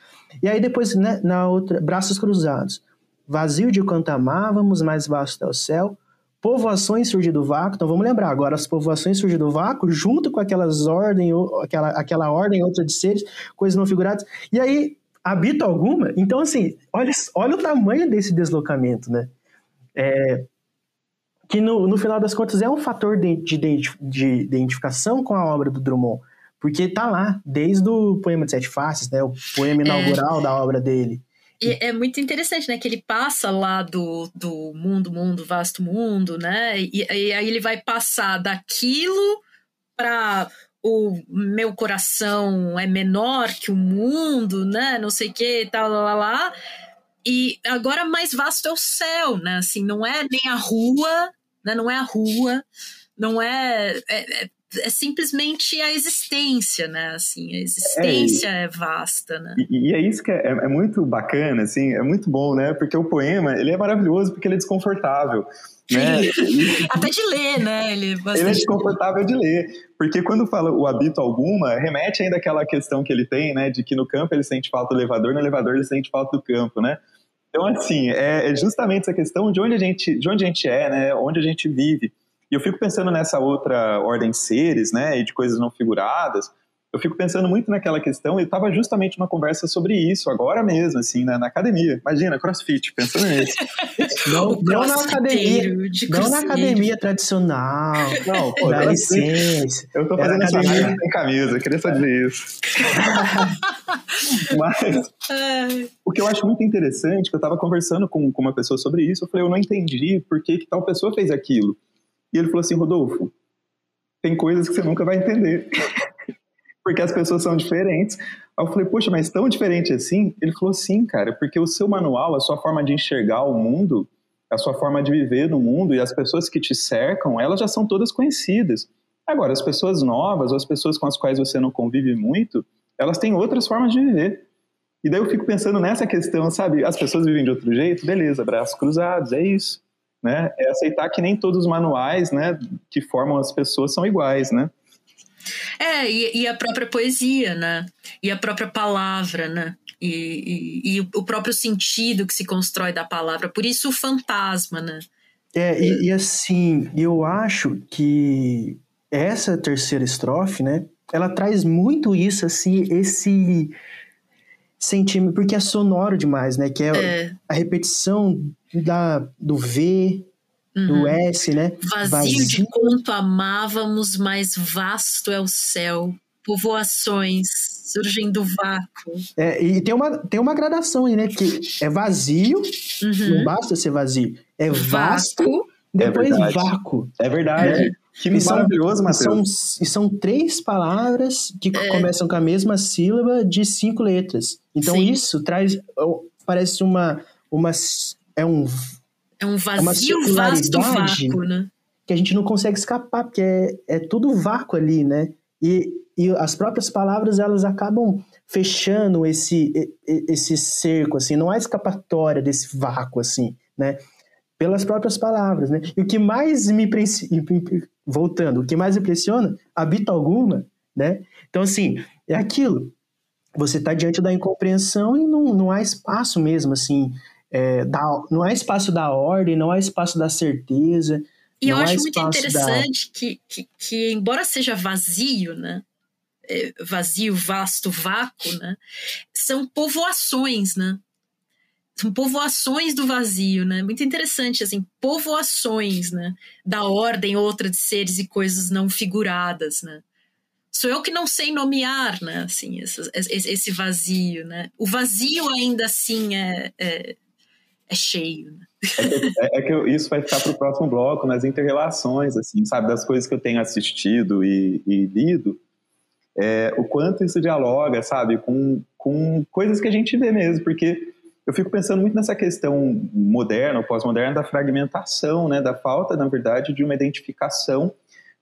Speaker 3: E aí depois, né, na outra, braços cruzados. Vazio de quanto amávamos, mais vasto é o céu. Povoações surgem do vácuo. Então vamos lembrar agora, as povoações surgem do vácuo, junto com aquelas ordem, aquela, aquela ordem outra de seres, coisas não figuradas. E aí, habita alguma? Então, assim, olha, olha o tamanho desse deslocamento, né? É, que no, no final das contas é um fator de, de de identificação com a obra do Drummond. Porque tá lá, desde o poema de Sete Faces, né? O poema inaugural da obra dele.
Speaker 1: E é muito interessante, né? Que ele passa lá do, do mundo, mundo, vasto mundo, né? E, e aí ele vai passar daquilo para o meu coração é menor que o mundo, né? Não sei o que, tal, lá, lá, lá. E agora mais vasto é o céu, né? Assim, não é nem a rua, né? Não é a rua, não é, é, é- é simplesmente a existência, né? Assim, a existência é, vasta, né?
Speaker 2: E, e é isso que é, é muito bacana, assim, é muito bom, né? Porque o poema, ele é maravilhoso porque ele é desconfortável, né?
Speaker 1: Até de ler, né? Ele, é
Speaker 2: Ele é desconfortável de ler, porque quando fala o habito alguma, remete ainda àquela questão que ele tem, né, de que no campo ele sente falta do elevador, no elevador ele sente falta do campo, né? Então, assim, é, é justamente essa questão de onde a gente, de onde a gente é, né, onde a gente vive. E eu fico pensando nessa outra ordem de seres, né, e de coisas não figuradas. Eu fico pensando muito naquela questão, e estava justamente numa conversa sobre isso, agora mesmo, assim, né, na academia. Imagina, crossfit, pensando nisso.
Speaker 3: Não, não na academia. Não na academia tradicional.
Speaker 2: Não, pô,
Speaker 3: Dá licença.
Speaker 2: eu tô fazendo essa
Speaker 3: academia.
Speaker 2: sem camisa, queria só dizer isso. Mas o que eu acho muito interessante, que eu estava conversando com, com uma pessoa sobre isso, eu falei, eu não entendi por que, que tal pessoa fez aquilo. E ele falou assim, Rodolfo, tem coisas que você nunca vai entender. Porque as pessoas são diferentes. Aí eu falei, poxa, mas tão diferente assim? Ele falou, sim, cara, porque o seu manual, a sua forma de enxergar o mundo, a sua forma de viver no mundo e as pessoas que te cercam, elas já são todas conhecidas. Agora, as pessoas novas, as pessoas com as quais você não convive muito, elas têm outras formas de viver. E daí eu fico pensando nessa questão, sabe? As pessoas vivem de outro jeito, beleza, braços cruzados, é isso. Né? É aceitar que nem todos os manuais né, que formam as pessoas são iguais, né?
Speaker 1: É, e, e a própria poesia, né? E a própria palavra, né? E, e- e o próprio sentido que se constrói da palavra. Por isso o fantasma, né?
Speaker 3: É, e, e assim, eu acho que essa terceira estrofe, né? Ela traz muito isso, assim, esse sentimento, porque é sonoro demais, né? Que é,
Speaker 1: É,
Speaker 3: a repetição da, do Do
Speaker 1: uhum.
Speaker 3: S, né?
Speaker 1: Vazio, de quanto amávamos, mais vasto é o céu. Povoações surgem do vácuo.
Speaker 3: É, e tem uma, tem uma gradação aí, né? Que é vazio, não
Speaker 1: Uhum.
Speaker 3: basta ser vazio. É vasto,
Speaker 1: Vácuo.
Speaker 3: depois
Speaker 2: verdade.
Speaker 3: vácuo.
Speaker 2: É verdade. Que
Speaker 3: E são-
Speaker 2: maravilhoso,
Speaker 3: são,
Speaker 2: Matheus.
Speaker 3: e são três palavras que
Speaker 1: É.
Speaker 3: começam com a mesma sílaba de cinco letras. Então
Speaker 1: Sim.
Speaker 3: isso traz. Parece uma. uma é um.
Speaker 1: É um
Speaker 3: uma
Speaker 1: vazio, vasto vácuo, né?
Speaker 3: que a gente não consegue escapar, porque é, é tudo vácuo ali, né? E, e as próprias palavras elas acabam fechando esse, esse cerco, assim, não há escapatória desse vácuo, assim, né? Pelas próprias palavras, né? E o que mais me voltando, o que mais impressiona, habita alguma, né? Então, assim, é aquilo. Você está diante da incompreensão e não, não há espaço mesmo, assim, é, da, não há espaço da ordem, não há espaço da certeza,
Speaker 1: E eu
Speaker 3: há
Speaker 1: acho muito interessante que, que, que, embora seja vazio, né? é, Vazio, vasto, vácuo, né? São povoações, né? São povoações do vazio, né? Muito interessante, assim, povoações, né? Da ordem outra de seres e coisas não figuradas, né? Sou eu que não sei nomear, né? Assim, esse, esse esse vazio, né? O vazio ainda assim é, é, é cheio, né?
Speaker 2: É, é que eu- isso vai ficar para o próximo bloco, nas interrelações, assim, sabe, das coisas que eu tenho assistido e, e lido, é, o quanto isso dialoga, sabe, com, com coisas que a gente vê mesmo, porque eu fico pensando muito nessa questão moderna pós-moderna da fragmentação, né, da falta, na verdade, de uma identificação,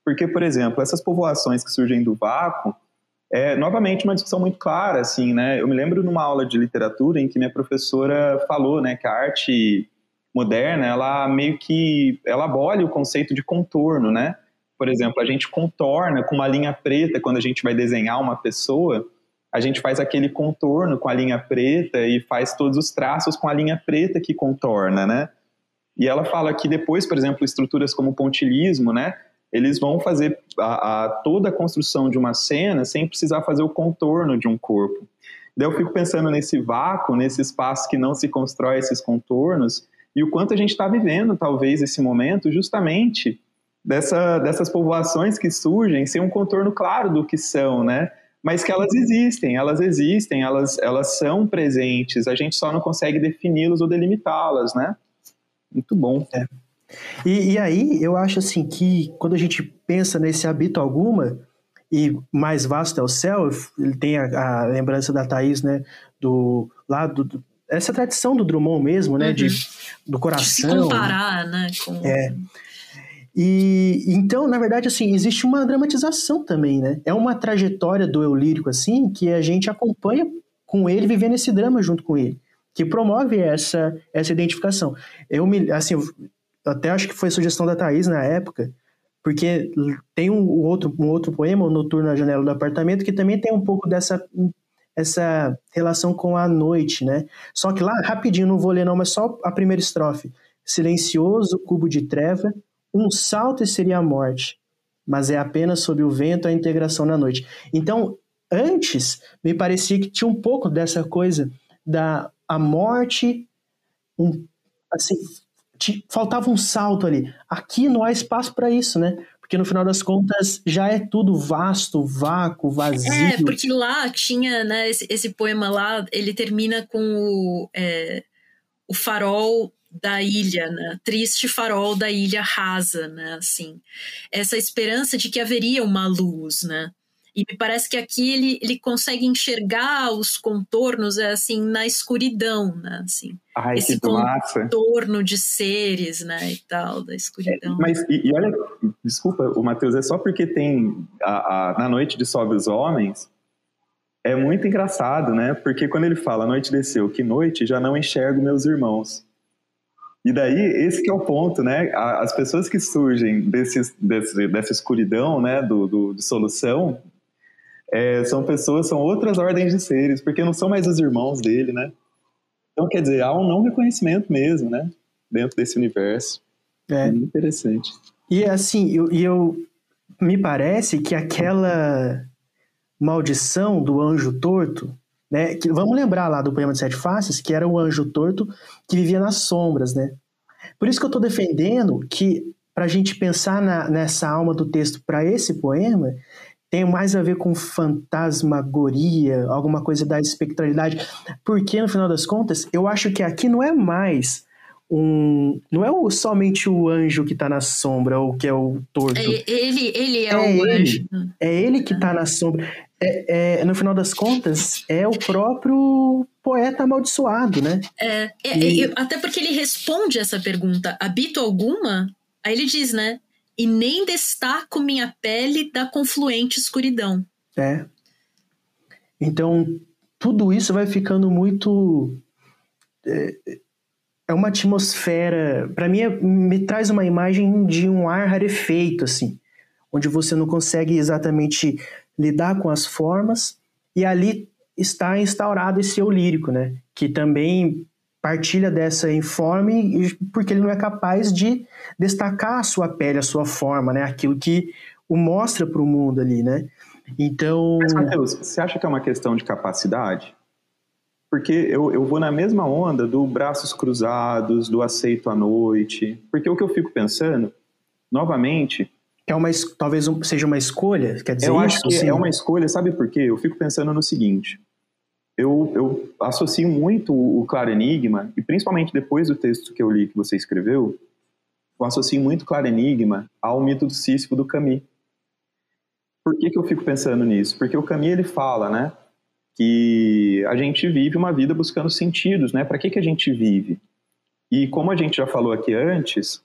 Speaker 2: porque, por exemplo, essas povoações que surgem do vácuo, é novamente uma discussão muito clara, assim, né? Eu me lembro numa aula de literatura em que minha professora falou, né, que a arte moderna, ela meio que ela abole o conceito de contorno, né? Por exemplo, a gente contorna com uma linha preta quando a gente vai desenhar uma pessoa, a gente faz aquele contorno com a linha preta e faz todos os traços com a linha preta que contorna, né? E ela fala que depois, por exemplo, estruturas como o pontilismo, né? Eles vão fazer a, a, toda a construção de uma cena sem precisar fazer o contorno de um corpo. Daí eu fico pensando nesse vácuo, nesse espaço que não se constrói esses contornos, e o quanto a gente está vivendo, talvez, esse momento, justamente dessa, dessas povoações que surgem sem um contorno claro do que são, né? Mas que elas existem, elas existem, elas, elas são presentes, a gente só não consegue defini-las ou delimitá-las, né? Muito bom.
Speaker 3: É. E, e, aí, eu acho assim que quando a gente pensa nesse habito alguma, e mais vasto é o céu, ele tem a, a lembrança da Thaís, né, do lado do, essa tradição do Drummond mesmo, né, uhum. de, do coração. De
Speaker 1: se comparar, né, com...
Speaker 3: É. E então, na verdade, assim, existe uma dramatização também, né? É uma trajetória do eu lírico, assim, que a gente acompanha com ele, vivendo esse drama junto com ele, que promove essa, essa identificação. Eu me, assim, eu até acho que foi sugestão da Thaís na época, porque tem um outro, um outro poema, o Noturno na Janela do Apartamento, que também tem um pouco dessa essa relação com a noite, né? Só que lá, rapidinho, não vou ler não, mas só a primeira estrofe. Silencioso cubo de treva, um salto e seria a morte, mas é apenas sob o vento a integração na noite. Então, antes, me parecia que tinha um pouco dessa coisa da a morte, um, assim, te, faltava um salto ali. Aqui não há espaço para isso, né? Porque no final das contas já é tudo vasto, vácuo, vazio.
Speaker 1: É, porque lá tinha, né, esse, esse poema lá, ele termina com o, é, o farol da ilha, né? Triste farol da ilha rasa, né? Assim, essa esperança de que haveria uma luz, né? E me parece que aqui ele, ele consegue enxergar os contornos é, assim na escuridão, né? Assim,
Speaker 2: Ai,
Speaker 1: esse contorno de seres, né? E tal da escuridão.
Speaker 2: É, mas e, e, olha, desculpa, o Matheus é só porque tem a, a, na noite de sobe os homens é muito engraçado, né? Porque quando ele fala noite desceu, que noite já não enxergo meus irmãos. E daí, esse que é o ponto, né? As pessoas que surgem desse, desse dessa escuridão, né, do, do de solução, é, são pessoas, são outras ordens de seres, porque não são mais os irmãos dele, né? Então, quer dizer, há um não reconhecimento mesmo, né? Dentro desse universo. É. Muito interessante.
Speaker 3: E assim, eu, eu me parece que aquela maldição do anjo torto né? Que, vamos lembrar lá do poema de Sete Faces, que era o anjo torto que vivia nas sombras, né? Por isso que eu estou defendendo que, para a gente pensar na, nessa alma do texto para esse poema, tem mais a ver com fantasmagoria, alguma coisa da espectralidade. Porque, no final das contas, eu acho que aqui não é mais um. Não é o, somente o anjo que está na sombra, ou que é o torto. É,
Speaker 1: ele, ele é, é o
Speaker 3: ele,
Speaker 1: anjo.
Speaker 3: É ele que está na sombra é, é, no final das contas, é o próprio poeta amaldiçoado, né?
Speaker 1: É, é e... até porque ele responde essa pergunta: habito alguma? Aí ele diz, né? E nem destaco minha pele da confluente escuridão.
Speaker 3: É. Então, tudo isso vai ficando muito. É, é uma atmosfera. Para mim, é, me traz uma imagem de um ar rarefeito, assim, onde você não consegue exatamente lidar com as formas, e ali está instaurado esse eu lírico, né? Que também partilha dessa informe porque ele não é capaz de destacar a sua pele, a sua forma, né? Aquilo que o mostra para o mundo ali, né? Então...
Speaker 2: Mas, Matheus, você acha que é uma questão de capacidade? Porque eu, eu vou na mesma onda do braços cruzados, do aceito à noite. Porque o que eu fico pensando, novamente,
Speaker 3: é uma, talvez seja uma escolha, quer dizer
Speaker 2: Eu
Speaker 3: acho
Speaker 2: que é uma escolha, sabe por quê? Eu fico pensando no seguinte, eu, eu associo muito o Claro Enigma, e principalmente depois do texto que eu li que você escreveu, eu associo muito Claro Enigma ao mito do Sísifo do Camus. Por que, que eu fico pensando nisso? Porque o Camus ele fala, né, que a gente vive uma vida buscando sentidos, né? Para que, que a gente vive? E como a gente já falou aqui antes,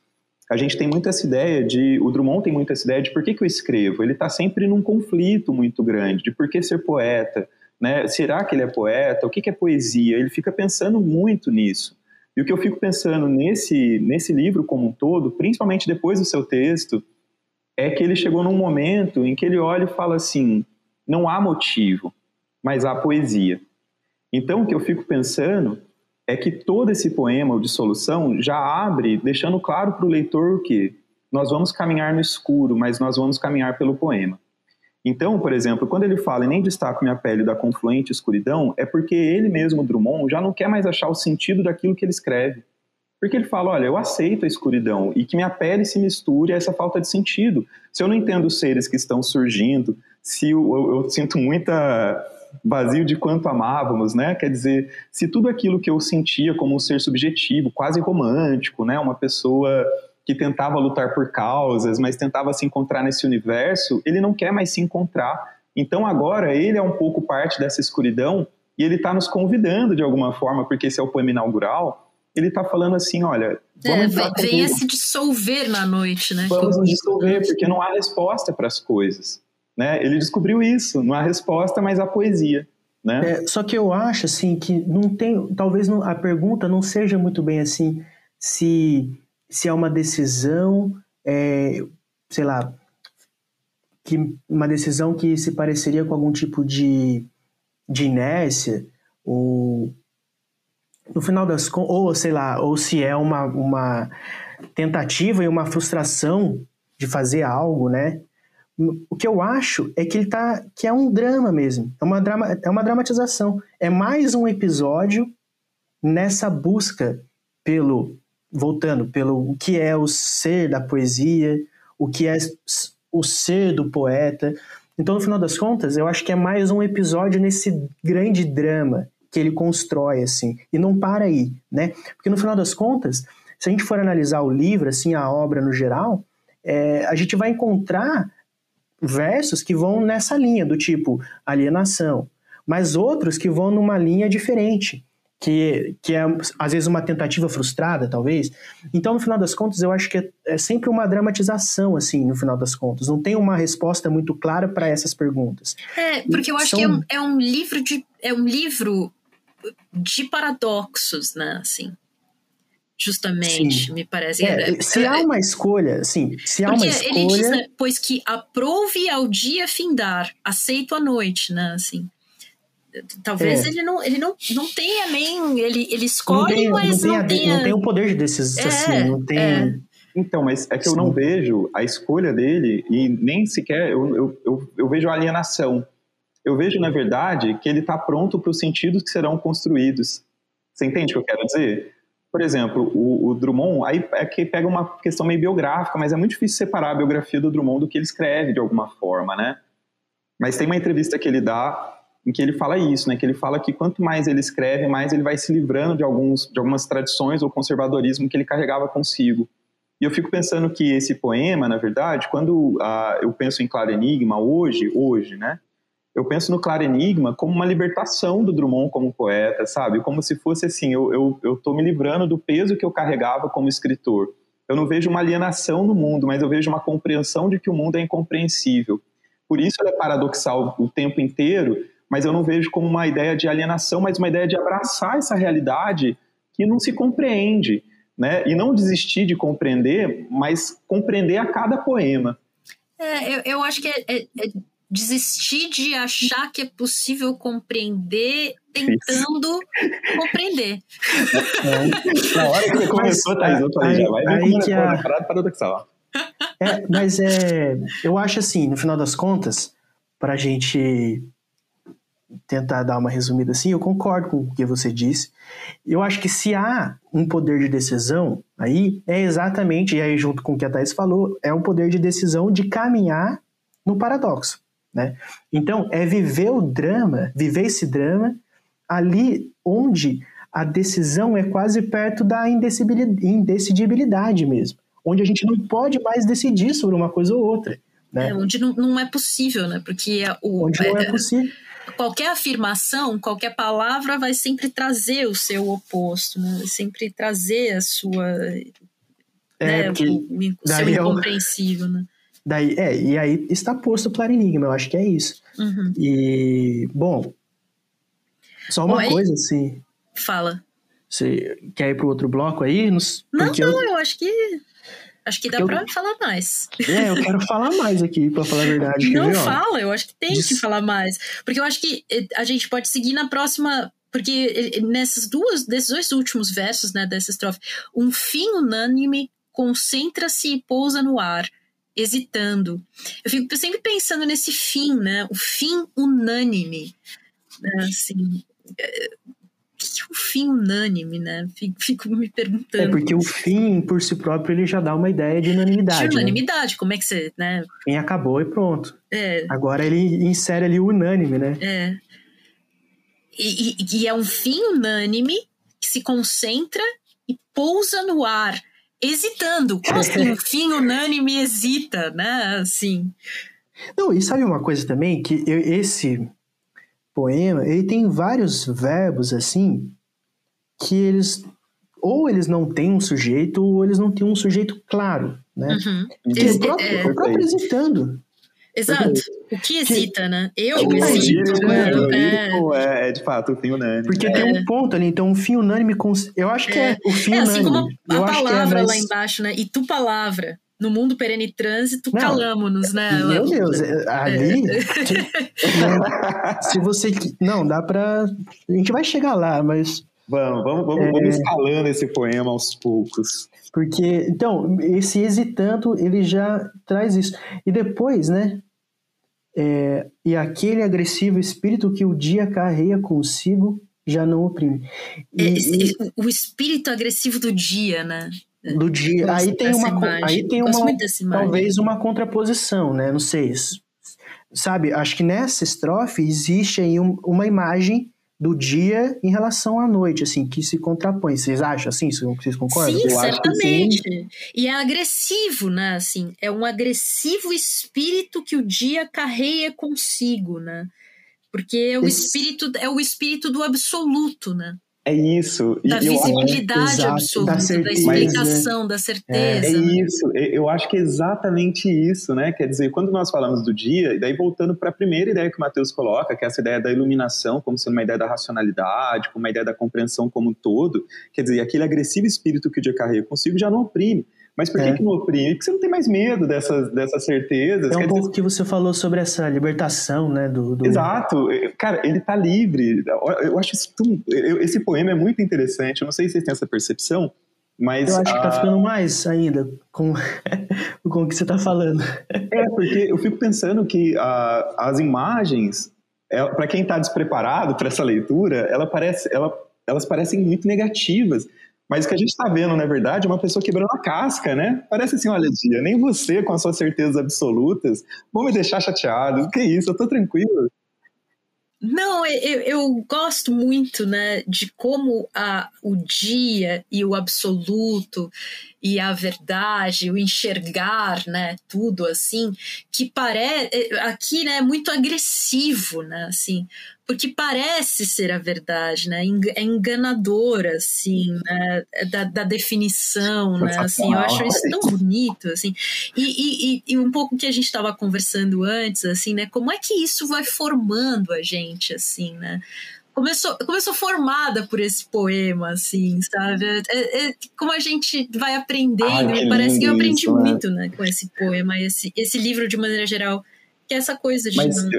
Speaker 2: a gente tem muito essa ideia de. O Drummond tem muito essa ideia de por que, que eu escrevo. Ele está sempre num conflito muito grande de por que ser poeta. Né? Será que ele é poeta? O que, é poesia? Ele fica pensando muito nisso. E o que eu fico pensando nesse, nesse livro como um todo, principalmente depois do seu texto, é que ele chegou num momento em que ele olha e fala assim: não há motivo, mas há poesia. Então, o que eu fico pensando é que todo esse poema de solução já abre, deixando claro para o leitor que nós vamos caminhar no escuro, mas nós vamos caminhar pelo poema. Então, por exemplo, quando ele fala e nem destaco minha pele da confluente escuridão, é porque ele mesmo, Drummond, já não quer mais achar o sentido daquilo que ele escreve. Porque ele fala, olha, eu aceito a escuridão e que minha pele se misture a essa falta de sentido. Se eu não entendo os seres que estão surgindo, se eu, eu, eu sinto muita vazio de quanto amávamos, né? Quer dizer, se tudo aquilo que eu sentia como um ser subjetivo, quase romântico, né? Uma pessoa que tentava lutar por causas, mas tentava se encontrar nesse universo, ele não quer mais se encontrar. Então agora ele é um pouco parte dessa escuridão e ele está nos convidando de alguma forma, porque esse é o poema inaugural, ele está falando assim, olha,
Speaker 1: vamos é, venha se dissolver na noite, né?
Speaker 2: Vamos nos dissolver, porque não há resposta para as coisas. Né? Ele descobriu isso, não há resposta, mas há poesia. Né?
Speaker 3: É, só que eu acho assim que não tem, talvez não, a pergunta não seja muito bem assim se se é uma decisão, é, sei lá, que uma decisão que se pareceria com algum tipo de, de inércia ou no final das contas, ou sei lá, ou se é uma, uma tentativa e uma frustração de fazer algo, né? O que eu acho é que ele tá. que é um drama mesmo. É uma, drama, é uma dramatização. É mais um episódio nessa busca pelo. Voltando, pelo o que é o ser da poesia, o que é o ser do poeta. Então, no final das contas, eu acho que é mais um episódio nesse grande drama que ele constrói, assim. E não para aí, né? Porque no final das contas, se a gente for analisar o livro, assim, a obra no geral, é, a gente vai encontrar versos que vão nessa linha, do tipo alienação, mas outros que vão numa linha diferente, que, que é às vezes uma tentativa frustrada, talvez. Então, no final das contas, eu acho que é, é sempre uma dramatização, assim, no final das contas. Não tem uma resposta muito clara para essas perguntas.
Speaker 1: É, porque eu acho São... que é um, é um livro de. É um livro de paradoxos, né? Assim justamente, sim. me parece.
Speaker 3: É, é, se há uma escolha, sim, se há uma escolha... ele diz, né,
Speaker 1: pois que aprove ao dia findar, aceito à noite, né, assim. Talvez é. ele não, ele não, não tenha nem, ele, ele escolhe, não tem, mas não, não tenha...
Speaker 3: Não tem o poder de decisão, é, assim, não tem... É.
Speaker 2: Então, mas é que eu não vejo a escolha dele e nem sequer eu, eu, eu, eu vejo a alienação. Eu vejo, na verdade, que ele está pronto para os sentidos que serão construídos. Você entende o que eu quero dizer? por exemplo, o, o, Drummond, aí é que pega uma questão meio biográfica, mas é muito difícil separar a biografia do Drummond do que ele escreve de alguma forma, né? Mas tem uma entrevista que ele dá em que ele fala isso, né? Que ele fala que quanto mais ele escreve, mais ele vai se livrando de alguns de algumas tradições ou conservadorismo que ele carregava consigo. E eu fico pensando que esse poema, na verdade, quando uh, eu penso em Claro Enigma hoje, hoje, né? eu penso no Claro Enigma como uma libertação do Drummond como poeta, sabe? Como se fosse assim, eu, eu, eu tô me livrando do peso que eu carregava como escritor. Eu não vejo uma alienação no mundo, mas eu vejo uma compreensão de que o mundo é incompreensível. Por isso ele é paradoxal o tempo inteiro, mas eu não vejo como uma ideia de alienação, mas uma ideia de abraçar essa realidade que não se compreende, né? E não desistir de compreender, mas compreender a cada poema.
Speaker 1: É, eu, eu acho que é, é, é desistir de achar que é possível compreender tentando Isso. compreender.
Speaker 2: É. Na hora que você começou, Thaís, eu falei, já vai ver como que a... parada paradoxal.
Speaker 3: É, mas é, eu acho assim, no final das contas, para a gente tentar dar uma resumida assim, eu concordo com o que você disse. Eu acho que se há um poder de decisão aí, é exatamente, e aí junto com o que a Thais falou, é um poder de decisão de caminhar no paradoxo. Né? Então, é viver o drama, viver esse drama ali onde a decisão é quase perto da indecidibilidade mesmo, onde a gente não pode mais decidir sobre uma coisa ou outra. Né?
Speaker 1: É, onde não, não é possível, né? Porque é o,
Speaker 3: onde não é, é possível.
Speaker 1: Qualquer afirmação, qualquer palavra vai sempre trazer o seu oposto, né? Sempre trazer a sua.
Speaker 3: É,
Speaker 1: né? o, o seu incompreensível, né?
Speaker 3: Daí, é, e aí está posto para enigma, eu acho que é isso.
Speaker 1: Uhum.
Speaker 3: E, bom, só uma bom, coisa, assim.
Speaker 1: Fala.
Speaker 3: Você quer ir pro outro bloco aí?
Speaker 1: Nos... Não, não, eu... eu acho que Acho que dá eu... pra falar mais.
Speaker 3: É, eu quero falar mais aqui, pra falar a verdade.
Speaker 1: Não fala, eu acho que tem que falar mais. Porque eu acho que eh, a gente pode seguir na próxima. Porque nessas duas, desses dois últimos versos, né, dessa estrofe, um fim unânime concentra-se e pousa no ar, hesitando. Eu fico sempre pensando nesse fim, né? O fim unânime. Né, assim, eh, o fim unânime, né? Fico, fico, me perguntando.
Speaker 3: É porque o fim, por si próprio, ele já dá uma ideia de unanimidade.
Speaker 1: De né? unanimidade, né? como é que você, né?
Speaker 3: Fim acabou e pronto.
Speaker 1: É.
Speaker 3: Agora ele insere ali o unânime, né?
Speaker 1: É. E, e, e é um fim unânime que se concentra e pousa no ar, hesitando. Como assim, um fim unânime hesita, né? Assim.
Speaker 3: Não, e sabe uma coisa também? Que eu, esse poema, ele tem vários verbos assim que eles ou eles não têm um sujeito ou eles não têm um sujeito claro, né?
Speaker 1: Uhum.
Speaker 3: Que é, próprio, é, o próprio hesitando.
Speaker 1: Exato. O que hesita, que, né? Eu é hesito. Né?
Speaker 2: É, é, é, de fato o fim unânime.
Speaker 3: Porque tem um ponto ali, então um fim unânime. Eu acho que é, o fim
Speaker 1: é,
Speaker 3: assim
Speaker 1: unânime. Como a, a palavra mais... lá embaixo, né? E tu palavra no mundo perene trânsito, calamos-nos, né?
Speaker 3: Meu Deus, é, ali. se você. Não, dá pra. A gente vai chegar lá, mas.
Speaker 2: Vamos, vamos, vamos, é... vamos escalando esse poema aos poucos.
Speaker 3: Porque, então, esse hesitando, ele já traz isso. E depois, né? É, e aquele agressivo espírito que o dia carrega consigo já não oprime.
Speaker 1: E, e... O espírito agressivo do dia, né?
Speaker 3: Do dia. Aí tem uma, aí tem uma, talvez uma contraposição, né? Não sei. Sabe, acho que nessa estrofe existe aí um, uma imagem do dia em relação à noite, assim, que se contrapõe. Vocês acham assim? Vocês concordam?
Speaker 1: Sim, Eu certamente. Sim. E é agressivo, né? Assim, é um agressivo espírito que o dia carrega consigo, né? Porque o Esse... espírito é o espírito do absoluto, né?
Speaker 2: É isso.
Speaker 1: Da e visibilidade acho, absoluta, da, certeza, da explicação, mas, da certeza.
Speaker 2: É, é isso. Eu acho que é exatamente isso, né? Quer dizer, quando nós falamos do dia, e daí voltando para a primeira ideia que o Mateus coloca, que é essa ideia da iluminação como sendo uma ideia da racionalidade, como uma ideia da compreensão como um todo, quer dizer, aquele agressivo espírito que o dia carrega consigo já não oprime. Mas por que, é. que não oprime? Porque você não tem mais medo dessas, dessas certezas.
Speaker 3: É um pouco dizer... que você falou sobre essa libertação, né? Do, do...
Speaker 2: Exato. Cara, ele tá livre. Eu acho isso tão... Esse poema é muito interessante. Eu não sei se vocês têm essa percepção, mas...
Speaker 3: Eu acho que tá ficando mais ainda com, com o que você tá falando.
Speaker 2: É, porque eu fico pensando que as imagens, é, para quem está despreparado para essa leitura, ela parece, ela, elas parecem muito negativas. Mas o que a gente está vendo, na verdade, é uma pessoa quebrando a casca, né? Parece assim, olha, Dia, nem você, com as suas certezas absolutas, vão me deixar chateado. Que é isso? Eu tô tranquilo.
Speaker 1: Não, eu, eu, gosto muito, né, de como a, o dia e o absoluto e a verdade, o enxergar, né, tudo assim, que parece aqui, né, muito agressivo, né, assim, porque parece ser a verdade, né? É enganador, assim, né? É da, da definição, né? Assim, eu acho isso tão bonito, assim. E, e, e um pouco que a gente estava conversando antes, assim, né? Como é que isso vai formando a gente, assim, né? Começou, começou formada por esse poema, assim, sabe? É, é, como a gente vai aprendendo, Ai, parece que eu aprendi isso, né? muito, né? né, com esse poema, esse, esse livro de maneira geral, que é essa coisa de Mas, não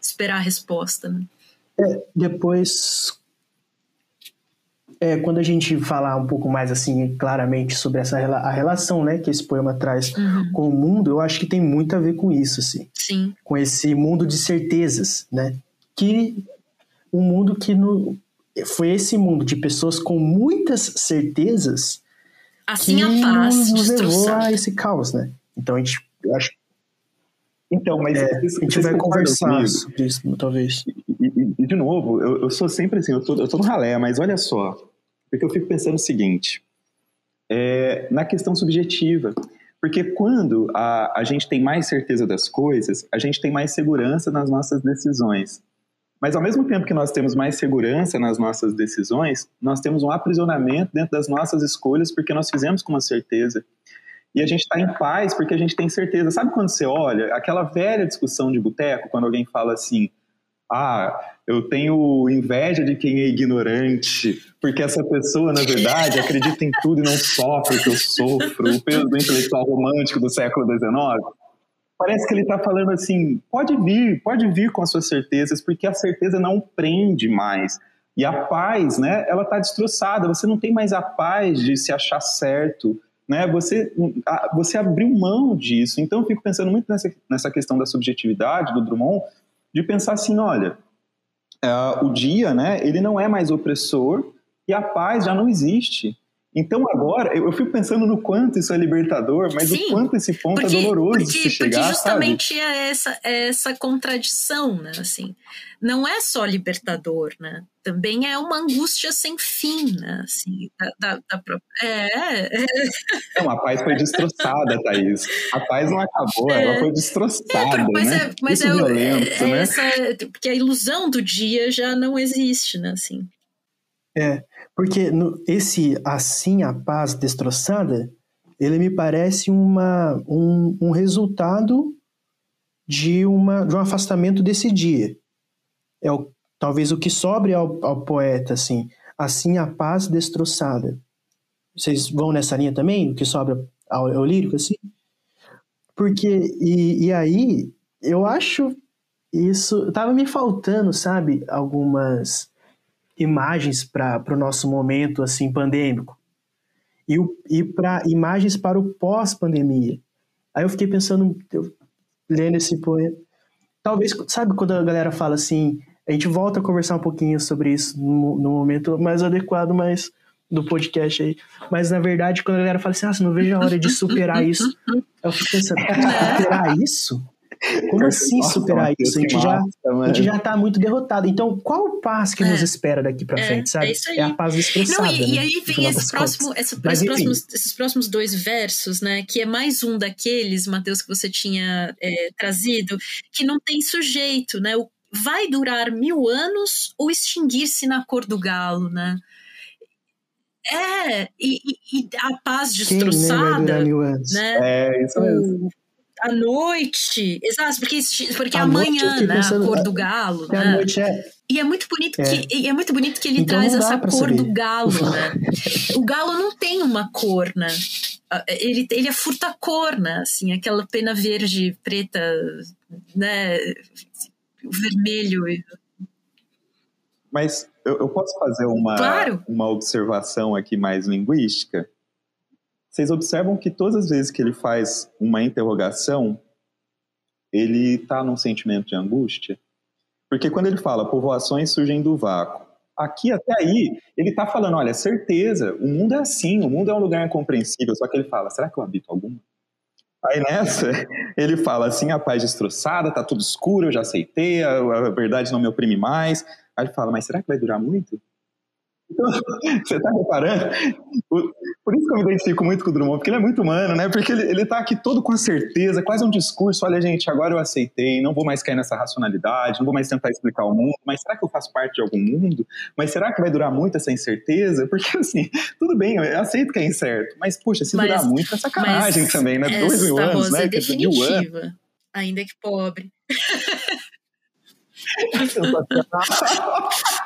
Speaker 1: esperar a resposta, né?
Speaker 3: É, depois, é, quando a gente falar um pouco mais assim claramente sobre essa a relação, né, que esse poema traz uhum. com o mundo, eu acho que tem muito a ver com isso, assim.
Speaker 1: Sim.
Speaker 3: Com esse mundo de certezas, né? Que um mundo que no, foi esse mundo de pessoas com muitas certezas
Speaker 1: assim que a paz
Speaker 3: nos, nos levou a esse caos, né? Então a gente, acho
Speaker 2: então, mas
Speaker 3: é, a gente vai conversar sobre isso, talvez.
Speaker 2: E, e, e de novo, eu, eu, sou sempre assim, eu tô, eu tô no ralé, mas olha só, porque eu fico pensando o seguinte, é, na questão subjetiva, porque quando a, a gente tem mais certeza das coisas, a gente tem mais segurança nas nossas decisões. Mas ao mesmo tempo que nós temos mais segurança nas nossas decisões, nós temos um aprisionamento dentro das nossas escolhas porque nós fizemos com uma certeza. E a gente está em paz porque a gente tem certeza. Sabe quando você olha aquela velha discussão de boteco, quando alguém fala assim: ah, eu tenho inveja de quem é ignorante, porque essa pessoa, na verdade, acredita em tudo e não sofre o que eu sofro, o peso do intelectual romântico do século XIX. Parece que ele está falando assim: pode vir, pode vir com as suas certezas, porque a certeza não prende mais. E a paz, né, ela está destroçada, você não tem mais a paz de se achar certo, né, você, você abriu mão disso. Então eu fico pensando muito nessa, nessa questão da subjetividade do Drummond, de pensar assim, olha, uh, o dia, né, ele não é mais opressor e a paz já não existe. Então agora, eu, fico pensando no quanto isso é libertador, mas Sim, o quanto esse ponto é porque, é doloroso porque, se chegar,
Speaker 1: Porque justamente
Speaker 2: sabe?
Speaker 1: é essa, é essa contradição, né, assim. Não é só libertador, né? Também é uma angústia sem fim, né, assim, da, da, própria... É,
Speaker 2: é. Não, a paz foi destroçada, Thaís. A paz não acabou, é. ela foi destroçada, é, mas né? É,
Speaker 1: mas é, violento, é, né? Essa, porque a ilusão do dia já não existe, né, assim.
Speaker 3: É, porque no, esse assim a paz destroçada, ele me parece uma, um, um resultado de, uma, de um afastamento desse dia. É o, talvez o que sobre ao, ao poeta, assim, assim a paz destroçada. Vocês vão nessa linha também, o que sobra ao, ao lírico, assim? Porque, e, e aí, eu acho isso, tava me faltando, sabe, algumas imagens para o nosso momento assim pandêmico e, e para imagens para o pós-pandemia. Aí eu fiquei pensando, eu, lendo esse poema, talvez, sabe quando a galera fala assim, a gente volta a conversar um pouquinho sobre isso no, no momento mais adequado, mas do podcast aí. Mas na verdade, quando a galera fala assim, ah, você não vejo a hora de superar isso, eu fico pensando, superar isso? Como assim superar isso? A gente, já, a gente já tá muito derrotado. Então, qual o passo que é. nos espera daqui pra é, frente, sabe? É, é a paz expressada. Não,
Speaker 1: e,
Speaker 3: né?
Speaker 1: e aí vem esse próximo, esse, esses, próximos, esses próximos dois versos, né? Que é mais um daqueles, Mateus, que você tinha é, trazido, que não tem sujeito, né? O, vai durar mil anos ou extinguir-se na cor do galo, né? É, e, e, a paz destroçada. Quem, né,
Speaker 2: né? É, isso mesmo
Speaker 1: a noite, exato, porque, porque a amanhã, né, a cor do galo, né?
Speaker 3: A noite é...
Speaker 1: E é muito bonito é. que é muito bonito que ele então traz essa cor saber. do galo, né? o galo não tem uma cor, né? Ele, ele é furta-cor, né? Assim, aquela pena verde, preta, né? Vermelho.
Speaker 2: Mas eu, eu posso fazer uma,
Speaker 1: claro.
Speaker 2: uma observação aqui mais linguística? Vocês observam que todas as vezes que ele faz uma interrogação, ele está num sentimento de angústia? Porque quando ele fala povoações surgem do vácuo, aqui até aí, ele está falando, olha, certeza, o mundo é assim, o mundo é um lugar incompreensível, só que ele fala, será que eu habito alguma? Aí nessa, ele fala assim, a paz destroçada, tá tudo escuro, eu já aceitei, a, a verdade não me oprime mais. Aí ele fala, mas será que vai durar muito? Você está reparando? Por isso que eu me identifico muito com o Drummond, porque ele é muito humano, né? Porque ele, está aqui todo com a certeza, quase um discurso. Olha, gente, agora eu aceitei, não vou mais cair nessa racionalidade, não vou mais tentar explicar o mundo, mas será que eu faço parte de algum mundo? Mas será que vai durar muito essa incerteza? Porque, assim, tudo bem, eu aceito que é incerto, mas, puxa, se mas, durar muito é sacanagem também, né? Dois mil anos, né? É
Speaker 1: definitiva, ainda que pobre.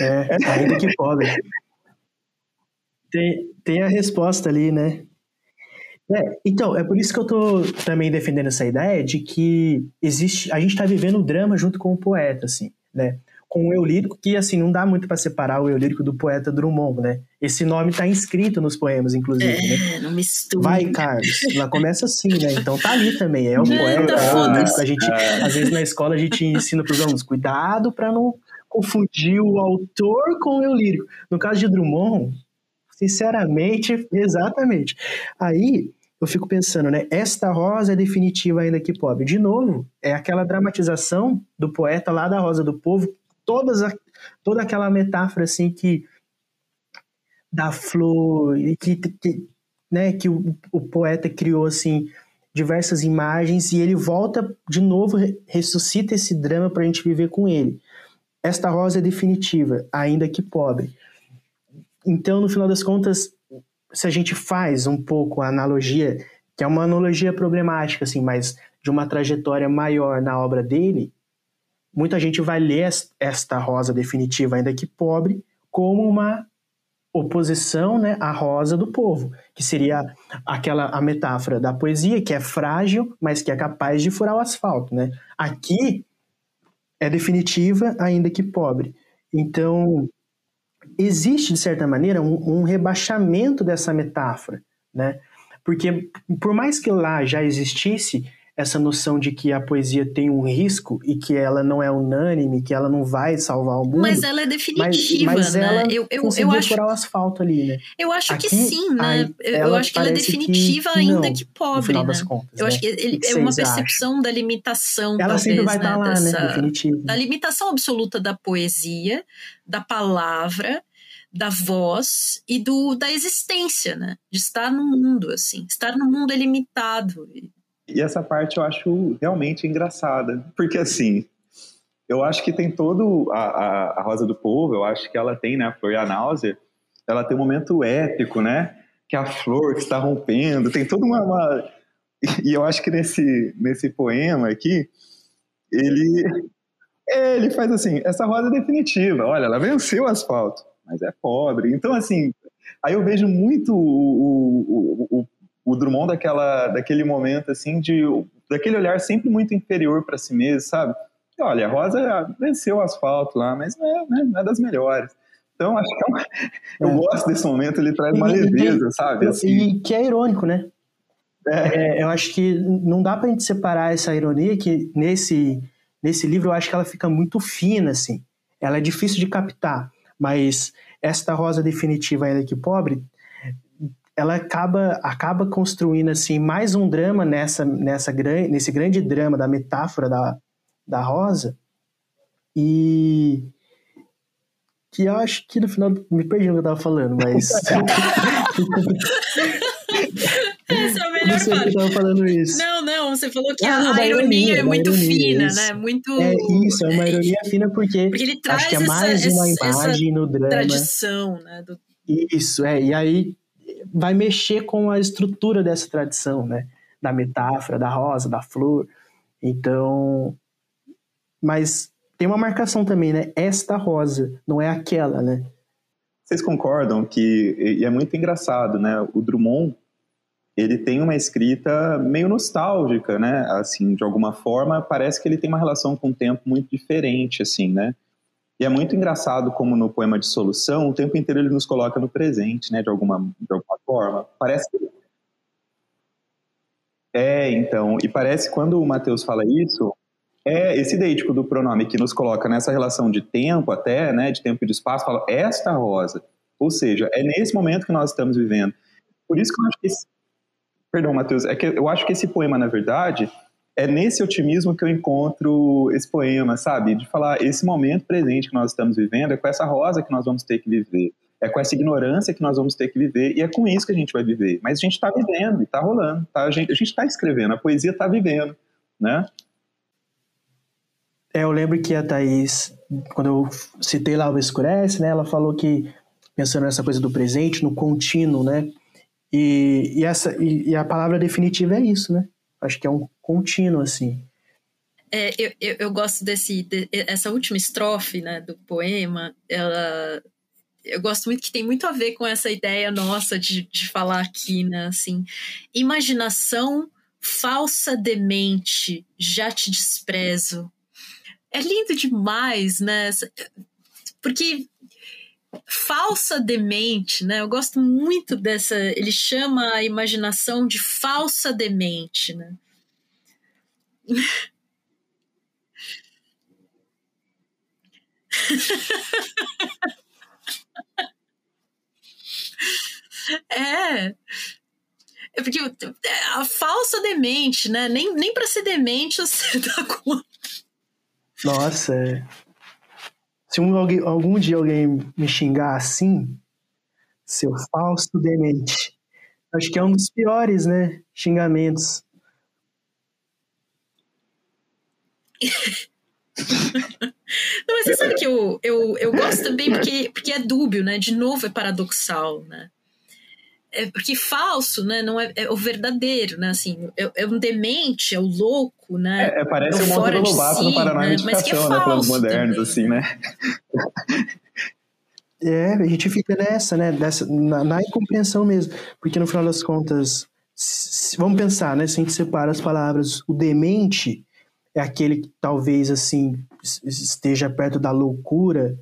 Speaker 3: É, ainda que pobre. Tem, tem a resposta ali, né? É, então, é por isso que eu tô também defendendo essa ideia de que existe, a gente está vivendo o drama junto com o poeta, assim, né? Com o eu lírico, que assim, não dá muito para separar o eu lírico do poeta Drummond, né? Esse nome tá inscrito nos poemas, inclusive,
Speaker 1: é,
Speaker 3: né?
Speaker 1: não mistura.
Speaker 3: Vai, Carlos. Ela começa assim, né? Então tá ali também, é o não, poeta, tá é. A gente, às vezes na escola a gente ensina pros alunos, cuidado para não confundir o autor com o eu lírico. No caso de Drummond, sinceramente, exatamente. Aí eu fico pensando, né? Esta rosa é definitiva ainda que pobre. De novo, é aquela dramatização do poeta lá da Rosa do Povo, todas a, toda aquela metáfora assim que da flor que, que, né, que o, o poeta criou assim diversas imagens e ele volta de novo, ressuscita esse drama para a gente viver com ele. Esta rosa é definitiva, ainda que pobre. Então, no final das contas, se a gente faz um pouco a analogia, que é uma analogia problemática, assim, mas de uma trajetória maior na obra dele, muita gente vai ler esta rosa definitiva, ainda que pobre, como uma oposição né, à rosa do povo, que seria aquela a metáfora da poesia, que é frágil, mas que é capaz de furar o asfalto. Né? Aqui é definitiva, ainda que pobre. Então, existe, de certa maneira, um, um rebaixamento dessa metáfora, né? Porque, por mais que lá já existisse essa noção de que a poesia tem um risco e que ela não é unânime, que ela não vai salvar o mundo.
Speaker 1: Mas ela é definitiva,
Speaker 3: mas, mas
Speaker 1: né?
Speaker 3: Ela
Speaker 1: eu, eu,
Speaker 3: eu
Speaker 1: acho
Speaker 3: o asfalto ali, né?
Speaker 1: Eu acho
Speaker 3: Aqui,
Speaker 1: que sim, né? eu acho que ela é definitiva que ainda
Speaker 3: não,
Speaker 1: que pobre, né?
Speaker 3: Contas,
Speaker 1: eu
Speaker 3: né?
Speaker 1: acho que ele,
Speaker 3: que
Speaker 1: é uma percepção
Speaker 3: acham?
Speaker 1: da limitação,
Speaker 3: Ela
Speaker 1: talvez,
Speaker 3: sempre vai
Speaker 1: né?
Speaker 3: estar lá,
Speaker 1: Dessa,
Speaker 3: né? Definitiva.
Speaker 1: Da limitação absoluta da poesia, da palavra, da voz e do da existência, né? De estar no mundo, assim. Estar no mundo é limitado.
Speaker 2: E essa parte eu acho realmente engraçada, porque assim, eu acho que tem todo a, a, a Rosa do Povo, eu acho que ela tem, né, a Flor e a Náusea, ela tem um momento épico, né, que a flor que está rompendo, tem toda uma, uma... E eu acho que nesse, nesse poema aqui, ele, ele faz assim, essa rosa é definitiva, olha, ela venceu o asfalto, mas é pobre. Então, assim, aí eu vejo muito o, o, o, o Drummond daquela, daquele momento, assim, de, daquele olhar sempre muito inferior para si mesmo, sabe? E, olha, a Rosa venceu o asfalto lá, mas não é, né, não é das melhores. Então, acho que é uma, eu
Speaker 3: É.
Speaker 2: gosto desse momento, ele traz uma
Speaker 3: E- e-
Speaker 2: leveza, sabe? Assim,
Speaker 3: E que é irônico, né?
Speaker 2: é,
Speaker 3: É, eu acho que não dá pra gente separar essa ironia que nesse, nesse livro eu acho que ela fica muito fina, assim. Ela é difícil de captar, mas esta rosa definitiva ainda que pobre, ela acaba, acaba construindo assim mais um drama nessa, nessa nesse grande drama da metáfora da, da rosa e que eu acho que no final me perdi no que eu tava falando, mas
Speaker 1: Essa é a
Speaker 3: não
Speaker 1: melhor
Speaker 3: sei por que
Speaker 1: parte.
Speaker 3: eu tava falando isso.
Speaker 1: Não, não, você falou que
Speaker 3: Ah,
Speaker 1: a,
Speaker 3: não,
Speaker 1: ironia,
Speaker 3: ironia,
Speaker 1: é muito
Speaker 3: ironia,
Speaker 1: fina,
Speaker 3: isso.
Speaker 1: né? Muito.
Speaker 3: É isso, é uma ironia fina porque
Speaker 1: Porque ele traz
Speaker 3: acho que é
Speaker 1: essa-
Speaker 3: mais uma
Speaker 1: essa- essa
Speaker 3: imagem no drama.
Speaker 1: tradição, né? Do,
Speaker 3: Isso, é. E aí vai mexer com a estrutura dessa tradição, né? Da metáfora, da rosa, da flor. Então. Mas tem uma marcação também, né? Esta rosa, não é aquela, né?
Speaker 2: Vocês concordam que e é muito engraçado, né? O Drummond ele tem uma escrita meio nostálgica, né? Assim, de alguma forma, parece que ele tem uma relação com o tempo muito diferente, assim, né? E é muito engraçado como no poema de Solução, o tempo inteiro ele nos coloca no presente, né? De alguma, de alguma forma. Parece que... É, então, e parece quando o Mateus fala isso, é esse deítico do pronome que nos coloca nessa relação de tempo até, né, de tempo e de espaço, fala esta rosa. Ou seja, é nesse momento que nós estamos vivendo. Por isso que eu acho que esse... Perdão, Matheus, é que eu acho que esse poema, na verdade, é nesse otimismo que eu encontro esse poema, sabe? De falar, esse momento presente que nós estamos vivendo é com essa rosa que nós vamos ter que viver. É com essa ignorância que nós vamos ter que viver e é com isso que a gente vai viver. Mas a gente está vivendo está rolando. Tá? A gente está escrevendo, a poesia está vivendo, né?
Speaker 3: É, eu lembro que a Thaís, quando eu citei lá o Escurece, né? Ela falou que, pensando nessa coisa do presente, no contínuo, né? E, e, essa, e, e a palavra definitiva é isso, né? Acho que é um contínuo, assim.
Speaker 1: É, eu, eu, eu gosto desse de, essa última estrofe né, do poema ela eu gosto muito que tem muito a ver com essa ideia nossa de, de falar aqui né assim imaginação falsa demente já te desprezo é lindo demais né porque falsa demente né eu gosto muito dessa ele chama a imaginação de falsa demente né É. É porque a falsa demente, né? Nem, nem pra ser demente você dá conta.
Speaker 3: Nossa, é. Se um, alguém, algum dia alguém me xingar assim, seu falso demente, acho que é um dos piores, né? Xingamentos.
Speaker 1: Não, mas você sabe que eu, eu, eu gosto também porque, porque é dúbio, né? De novo é paradoxal, né? É porque falso, né? Não é, é o verdadeiro, né? Assim, é, é, um demente, é o louco, né?
Speaker 2: É, é parece é o Monte do Lobato si, no Paraná né? Mas que é né? Planos modernos, também. assim, né?
Speaker 3: É, a gente fica nessa, né? Dessa, na, na incompreensão mesmo. Porque no final das contas, se, vamos pensar, né? Se a gente separa as palavras, o demente é aquele que talvez assim esteja perto da loucura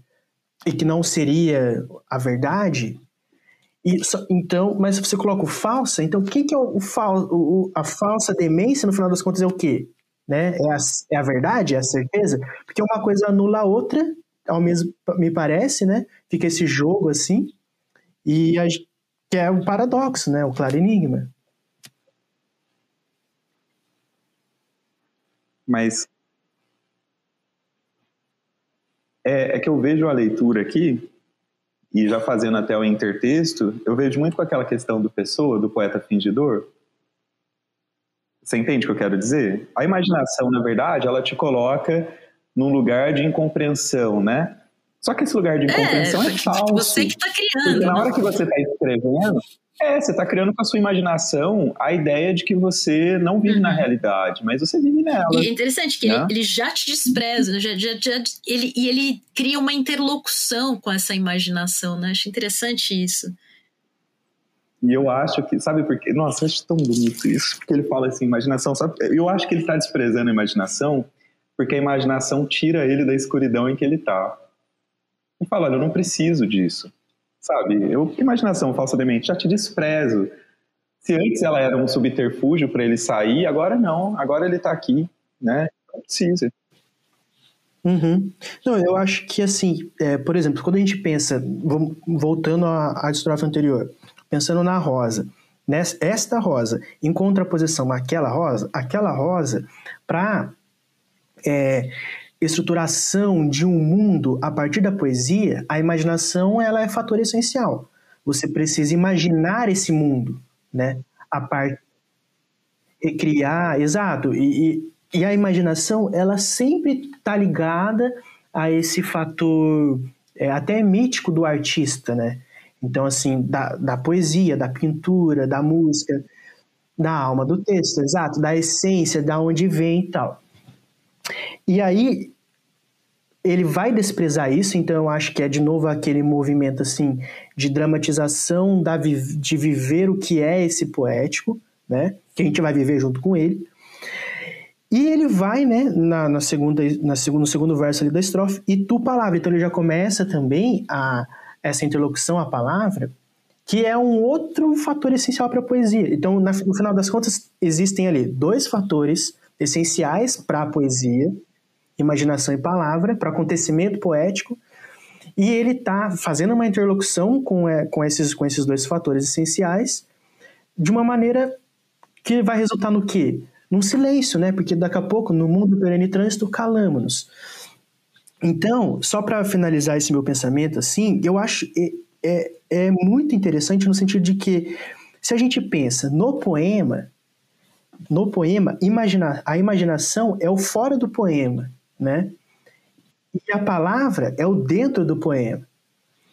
Speaker 3: e que não seria a verdade. E, então, mas você coloca o falsa, então o que, que é o, o, o, a falsa demência, no final das contas, é o quê? Né? É, a, é a verdade, é a certeza? Porque uma coisa anula a outra, ao mesmo me parece, né? Fica esse jogo assim, e a, que é o paradoxo, né? O claro enigma.
Speaker 2: Mas é, é, que eu vejo a leitura aqui, e já fazendo até o intertexto, eu vejo muito com aquela questão do pessoa, do poeta fingidor. Você entende o que eu quero dizer? A imaginação, na verdade, ela te coloca num lugar de incompreensão, né? Só que esse lugar de incompreensão é, é falso.
Speaker 1: Você que está criando.
Speaker 2: Porque na hora que você está escrevendo, é, você está criando com a sua imaginação a ideia de que você não vive uhum. na realidade, mas você vive nela.
Speaker 1: E é interessante que né? ele, ele, já te despreza, já, já, já, ele, e ele cria uma interlocução com essa imaginação, né? Acho interessante isso.
Speaker 2: E eu acho que, sabe por quê? Nossa, eu acho tão bonito isso, porque ele fala assim, imaginação, sabe? Eu acho que ele está desprezando a imaginação, porque a imaginação tira ele da escuridão em que ele está. Ele fala, olha, eu não preciso disso sabe? Eu, imaginação falsa demente, já te desprezo. Se antes ela era um subterfúgio para ele sair, agora não, agora ele está aqui, né? Não precisa.
Speaker 3: Uhum. Não, eu acho que assim, é, por exemplo, quando a gente pensa, voltando à, à estrofe anterior, pensando na rosa, nessa, esta rosa, em contraposição àquela rosa, aquela rosa, para é, estruturação de um mundo a partir da poesia, a imaginação ela é fator essencial. Você precisa imaginar esse mundo, né? A parte criar, exato. E, e, e, a imaginação ela sempre está ligada a esse fator é, até mítico do artista, né? Então assim da, da poesia, da pintura, da música, da alma do texto, exato, da essência, da onde vem e tal. E aí ele vai desprezar isso, então eu acho que é de novo aquele movimento assim de dramatização da, de viver o que é esse poético, né? Que a gente vai viver junto com ele. E ele vai, né, na, na segunda, na segundo, no segundo verso ali da estrofe, e tu palavra. Então ele já começa também a essa interlocução à palavra, que é um outro fator essencial para a poesia. Então, na, no final das contas, existem ali dois fatores essenciais para a poesia, imaginação e palavra, para acontecimento poético, e ele está fazendo uma interlocução com, é, com, esses, com esses dois fatores essenciais de uma maneira que vai resultar no quê? Num silêncio, né? Porque daqui a pouco, no mundo perene trânsito, calamos-nos. Então, só para finalizar esse meu pensamento, assim, eu acho é, é, é muito interessante no sentido de que se a gente pensa no poema, no poema, imagina, a imaginação é o fora do poema né? E a palavra é o dentro do poema.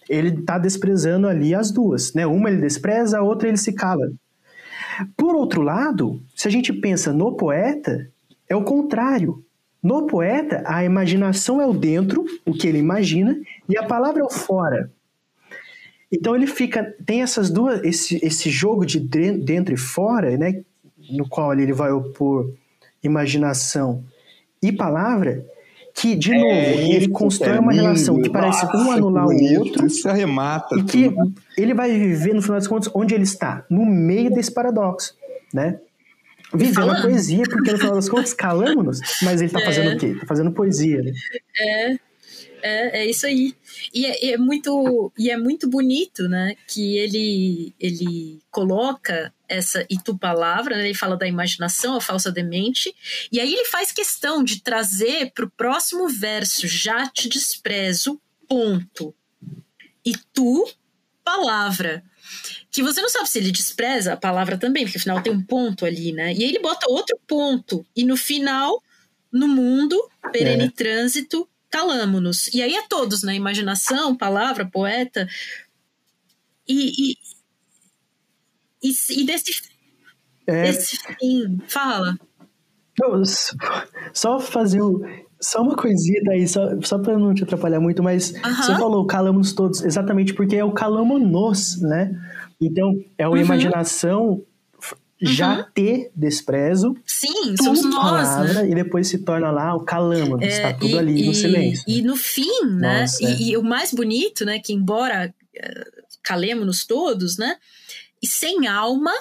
Speaker 3: Ele está desprezando ali as duas, né? Uma ele despreza, a outra ele se cala. Por outro lado, se a gente pensa no poeta, é o contrário. No poeta, a imaginação é o dentro, o que ele imagina, e a palavra é o fora. Então ele fica tem essas duas esse, esse jogo de dentro e fora, né, no qual ele vai opor imaginação e palavra, que, de é, novo, ele constrói é uma lindo, relação que parece um anular o outro.
Speaker 2: Isso arremata.
Speaker 3: E que ele vai viver, no final das contas, onde ele está? No meio desse paradoxo, né? Vivendo a poesia, porque no final das contas calamos-nos, mas ele está é. fazendo o quê? Está fazendo poesia, né?
Speaker 1: É. É, é isso aí. E é, é, muito, e é muito bonito, né? Que ele, ele coloca essa itu palavra, né, ele fala da imaginação, a falsa demente, e aí ele faz questão de trazer para o próximo verso, já te desprezo, ponto. E tu, palavra. Que você não sabe se ele despreza a palavra também, porque afinal tem um ponto ali, né? E aí ele bota outro ponto, e no final no mundo, perene é. trânsito, calamo-nos. E aí é todos, né? Imaginação, palavra, poeta. E, e, e, e desse, é. desse fim, fala.
Speaker 3: só fazer o, só uma coisinha daí, só, só pra não te atrapalhar muito, mas você falou calamos todos, exatamente porque é o calamo-nos, né? Então, é uma uhum. imaginação já uhum. ter desprezo.
Speaker 1: Sim, somos nós, palavra, né?
Speaker 3: E depois se torna lá o calamo, é, está tudo e, ali e, no silêncio.
Speaker 1: E no fim, né? Nossa, e, é. e, o mais bonito, né? Que embora uh, calemos-nos todos, né? E sem alma,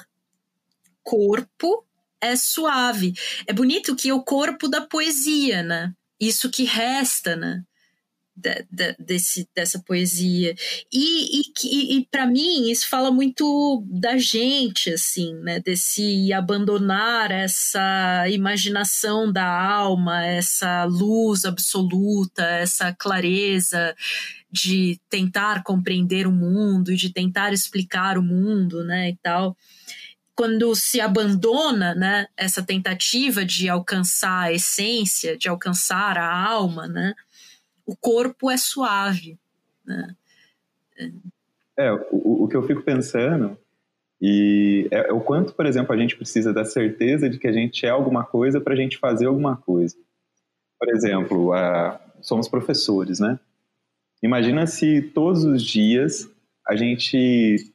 Speaker 1: corpo é suave. É bonito que é o corpo da poesia, né? isso que resta, né? De, de, desse, dessa poesia. E, e, e, e para mim, isso fala muito da gente, assim, né? Desse abandonar essa imaginação da alma, essa luz absoluta, essa clareza de tentar compreender o mundo e de tentar explicar o mundo, né? E tal quando se abandona né, essa tentativa de alcançar a essência, de alcançar a alma, né, o corpo é suave. Né?
Speaker 2: É, o, o que eu fico pensando e é, é, o quanto, por exemplo, a gente precisa da certeza de que a gente é alguma coisa para a gente fazer alguma coisa. Por exemplo, a, somos professores, né? Imagina se todos os dias a gente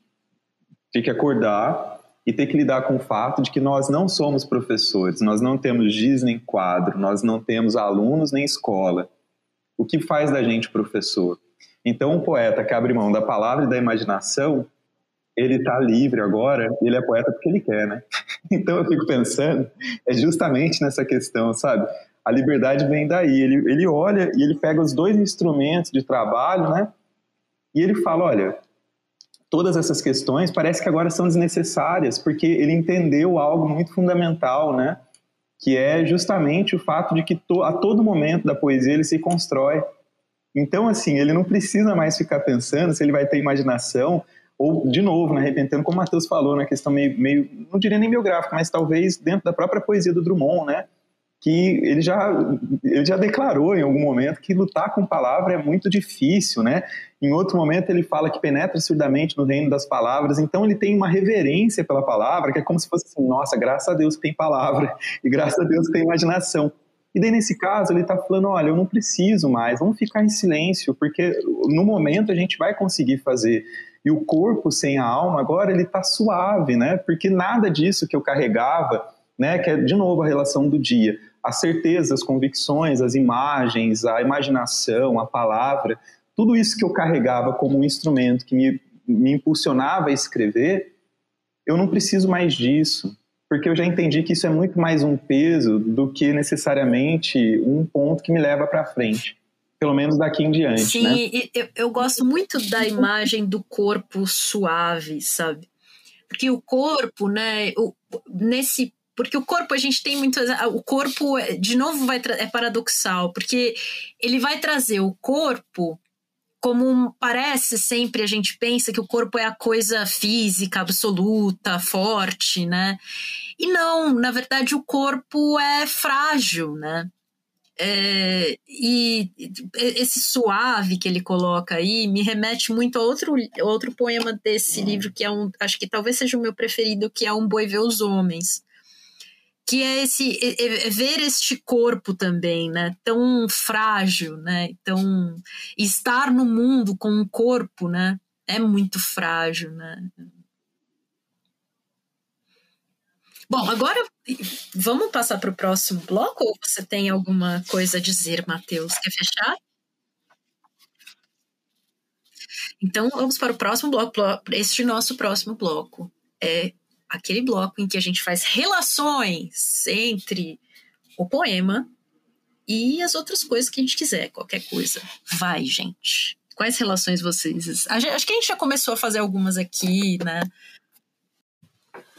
Speaker 2: tem que acordar e ter que lidar com o fato de que nós não somos professores, nós não temos giz nem quadro, nós não temos alunos nem escola. O que faz da gente professor? Então, um poeta que abre mão da palavra e da imaginação, ele está livre agora, ele é poeta porque ele quer, né? Então, eu fico pensando, é justamente nessa questão, sabe? A liberdade vem daí. Ele, ele olha e ele pega os dois instrumentos de trabalho, né? E ele fala: olha, todas essas questões parece que agora são desnecessárias, porque ele entendeu algo muito fundamental, né? Que é justamente o fato de que to, a todo momento da poesia ele se constrói. Então, assim, ele não precisa mais ficar pensando se ele vai ter imaginação, ou, de novo, né, arrependendo, como o Matheus falou, na né, questão meio, meio, não diria nem biográfica, mas talvez dentro da própria poesia do Drummond, né? Que ele já, ele já declarou em algum momento que lutar com palavra é muito difícil, né? Em outro momento ele fala que penetra surdamente no reino das palavras, então ele tem uma reverência pela palavra, que é como se fosse assim, nossa, graças a Deus que tem palavra, e graças a Deus que tem imaginação. E daí, nesse caso, ele está falando: olha, eu não preciso mais, vamos ficar em silêncio, porque no momento a gente vai conseguir fazer. E o corpo sem a alma, agora, ele está suave, né? Porque nada disso que eu carregava, né? Que é, de novo, a relação do dia as certezas, as convicções, as imagens, a imaginação, a palavra, tudo isso que eu carregava como um instrumento que me, me impulsionava a escrever, eu não preciso mais disso, porque eu já entendi que isso é muito mais um peso do que necessariamente um ponto que me leva para frente. Pelo menos daqui em diante.
Speaker 1: Sim,
Speaker 2: né?
Speaker 1: eu, eu gosto muito da imagem do corpo suave, sabe? Porque o corpo, né, o, nesse porque o corpo, a gente tem muito. O corpo, de novo, vai é paradoxal, porque ele vai trazer o corpo como parece sempre a gente pensa que o corpo é a coisa física, absoluta, forte, né? E não, na verdade, o corpo é frágil, né? É, e esse suave que ele coloca aí me remete muito a outro, outro poema desse livro, que é um. Acho que talvez seja o meu preferido, que é Um Boi Vê os Homens que é esse é, é ver este corpo também, né, tão frágil, né, tão estar no mundo com um corpo, né, é muito frágil, né. Bom, agora vamos passar para o próximo bloco ou você tem alguma coisa a dizer, Matheus? Quer fechar? Então vamos para o próximo bloco. Este nosso próximo bloco é aquele bloco em que a gente faz relações entre o poema e as outras coisas que a gente quiser, qualquer coisa. Vai, gente. Quais relações vocês. Acho que a gente já começou a fazer algumas aqui, né?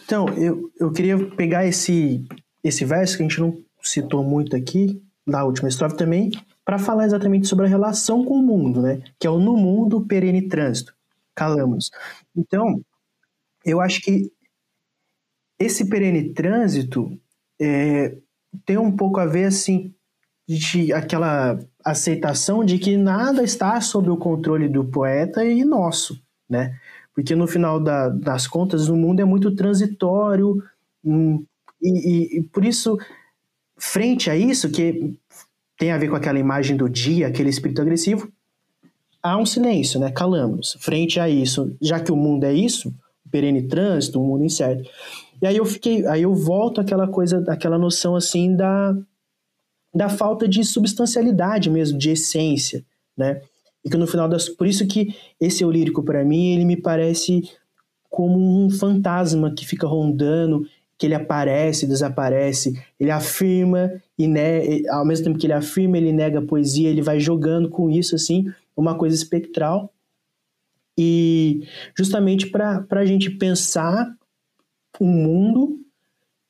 Speaker 3: Então, eu, eu queria pegar esse, esse verso que a gente não citou muito aqui, na última estrofe também, para falar exatamente sobre a relação com o mundo, né? Que é o no mundo perene trânsito. Calamos. Então, eu acho que esse perene trânsito é, tem um pouco a ver assim de aquela aceitação de que nada está sob o controle do poeta e nosso, né? Porque no final da, das contas o mundo é muito transitório hum, e, e, e por isso, frente a isso, que tem a ver com aquela imagem do dia, aquele espírito agressivo, há um silêncio, né? Calamos. Frente a isso, já que o mundo é isso, perene trânsito, um mundo incerto. E aí eu fiquei, aí eu volto àquela coisa, àquela noção assim da da falta de substancialidade mesmo, de essência, né? E que no final das, por isso que esse eu lírico para mim, ele me parece como um fantasma que fica rondando, que ele aparece, desaparece, ele afirma e ne ao mesmo tempo que ele afirma, ele nega a poesia, ele vai jogando com isso assim, uma coisa espectral. E justamente para a gente pensar um mundo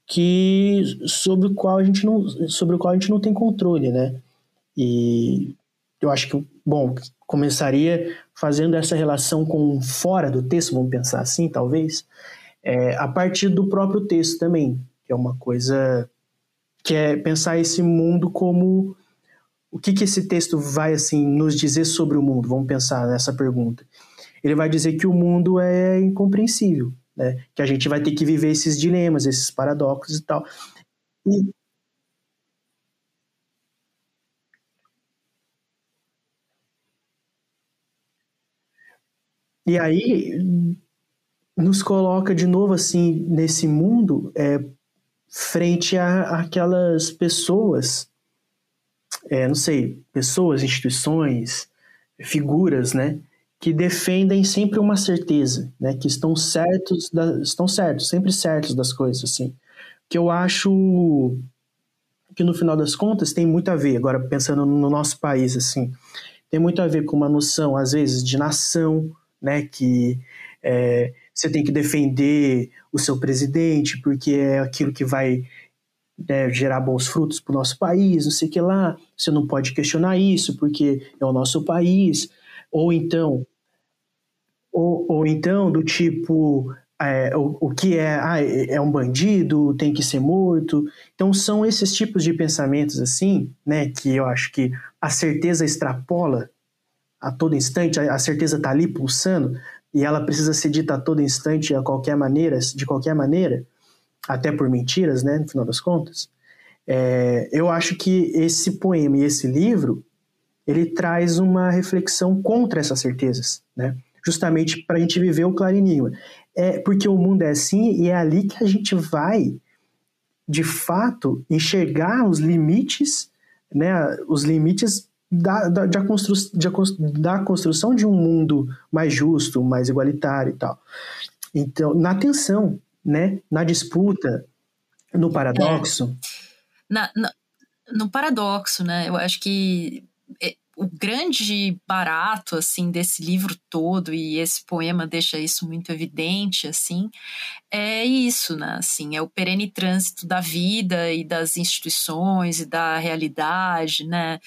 Speaker 3: que sobre o qual a gente não sobre o qual a gente não tem controle, né? E eu acho que bom começaria fazendo essa relação com fora do texto, vamos pensar assim, talvez, é, a partir do próprio texto também, que é uma coisa que é pensar esse mundo como o que, que esse texto vai assim nos dizer sobre o mundo? Vamos pensar nessa pergunta. Ele vai dizer que o mundo é incompreensível, né? Que a gente vai ter que viver esses dilemas, esses paradoxos e tal. E, e aí nos coloca de novo assim nesse mundo é, frente a, aquelas pessoas, é, não sei, pessoas, instituições, figuras, né? Que defendem sempre uma certeza, né, que estão certos, da, estão certos, sempre certos das coisas, assim, que eu acho que no final das contas tem muito a ver, agora pensando no nosso país, assim, tem muito a ver com uma noção, às vezes, de nação, né, que é, você tem que defender o seu presidente porque é aquilo que vai né, gerar bons frutos para o nosso país, não sei o que lá, você não pode questionar isso porque é o nosso país, ou então, ou, ou então do tipo, é, o, o que é, ah, é, é um bandido, tem que ser morto. Então são esses tipos de pensamentos assim, né, que eu acho que a certeza extrapola a todo instante, a, a certeza está ali pulsando e ela precisa ser dita a todo instante, a qualquer maneira, de qualquer maneira, até por mentiras, né, no final das contas. É, eu acho que esse poema e esse livro ele traz uma reflexão contra essas certezas, né? Justamente para a gente viver o clarinho. É porque o mundo é assim e é ali que a gente vai, de fato, enxergar os limites, né? Os limites da, da, da, constru, da construção de um mundo mais justo, mais igualitário e tal. Então, na tensão, né? Na disputa, no paradoxo.
Speaker 1: É. Na, na, no paradoxo, né? Eu acho que é, o grande barato assim desse livro todo e esse poema deixa isso muito evidente assim é isso né assim é o perene trânsito da vida e das instituições e da realidade né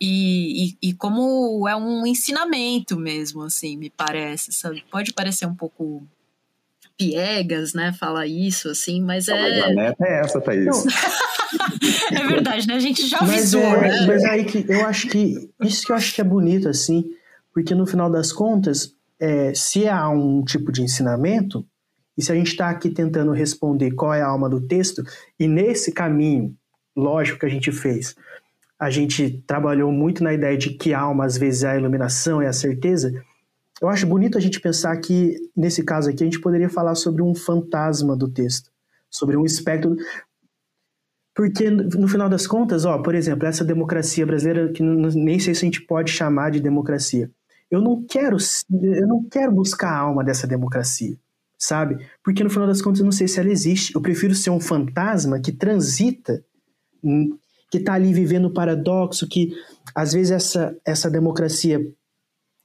Speaker 1: e, e, e como é um ensinamento mesmo assim me parece sabe pode parecer um pouco piegas, né, falar isso, assim, mas
Speaker 2: Não,
Speaker 1: é...
Speaker 2: Mas a meta é essa, Thaís.
Speaker 1: é verdade, né? A gente já
Speaker 3: mas
Speaker 1: avisou,
Speaker 3: é,
Speaker 1: né?
Speaker 3: Mas aí que eu acho que isso que eu acho que é bonito assim, porque no final das contas, é, se há um tipo de ensinamento e se a gente está aqui tentando responder qual é a alma do texto e nesse caminho lógico que a gente fez, a gente trabalhou muito na ideia de que alma às vezes é a iluminação, é a certeza. Eu acho bonito a gente pensar que, nesse caso aqui, a gente poderia falar sobre um fantasma do texto, sobre um espectro. Porque, no final das contas, ó, por exemplo, essa democracia brasileira, que nem sei se a gente pode chamar de democracia. Eu não quero, eu não quero buscar a alma dessa democracia, sabe? Porque, no final das contas, eu não sei se ela existe. Eu prefiro ser um fantasma que transita, hum, que está ali vivendo o paradoxo, que, às vezes, essa, essa democracia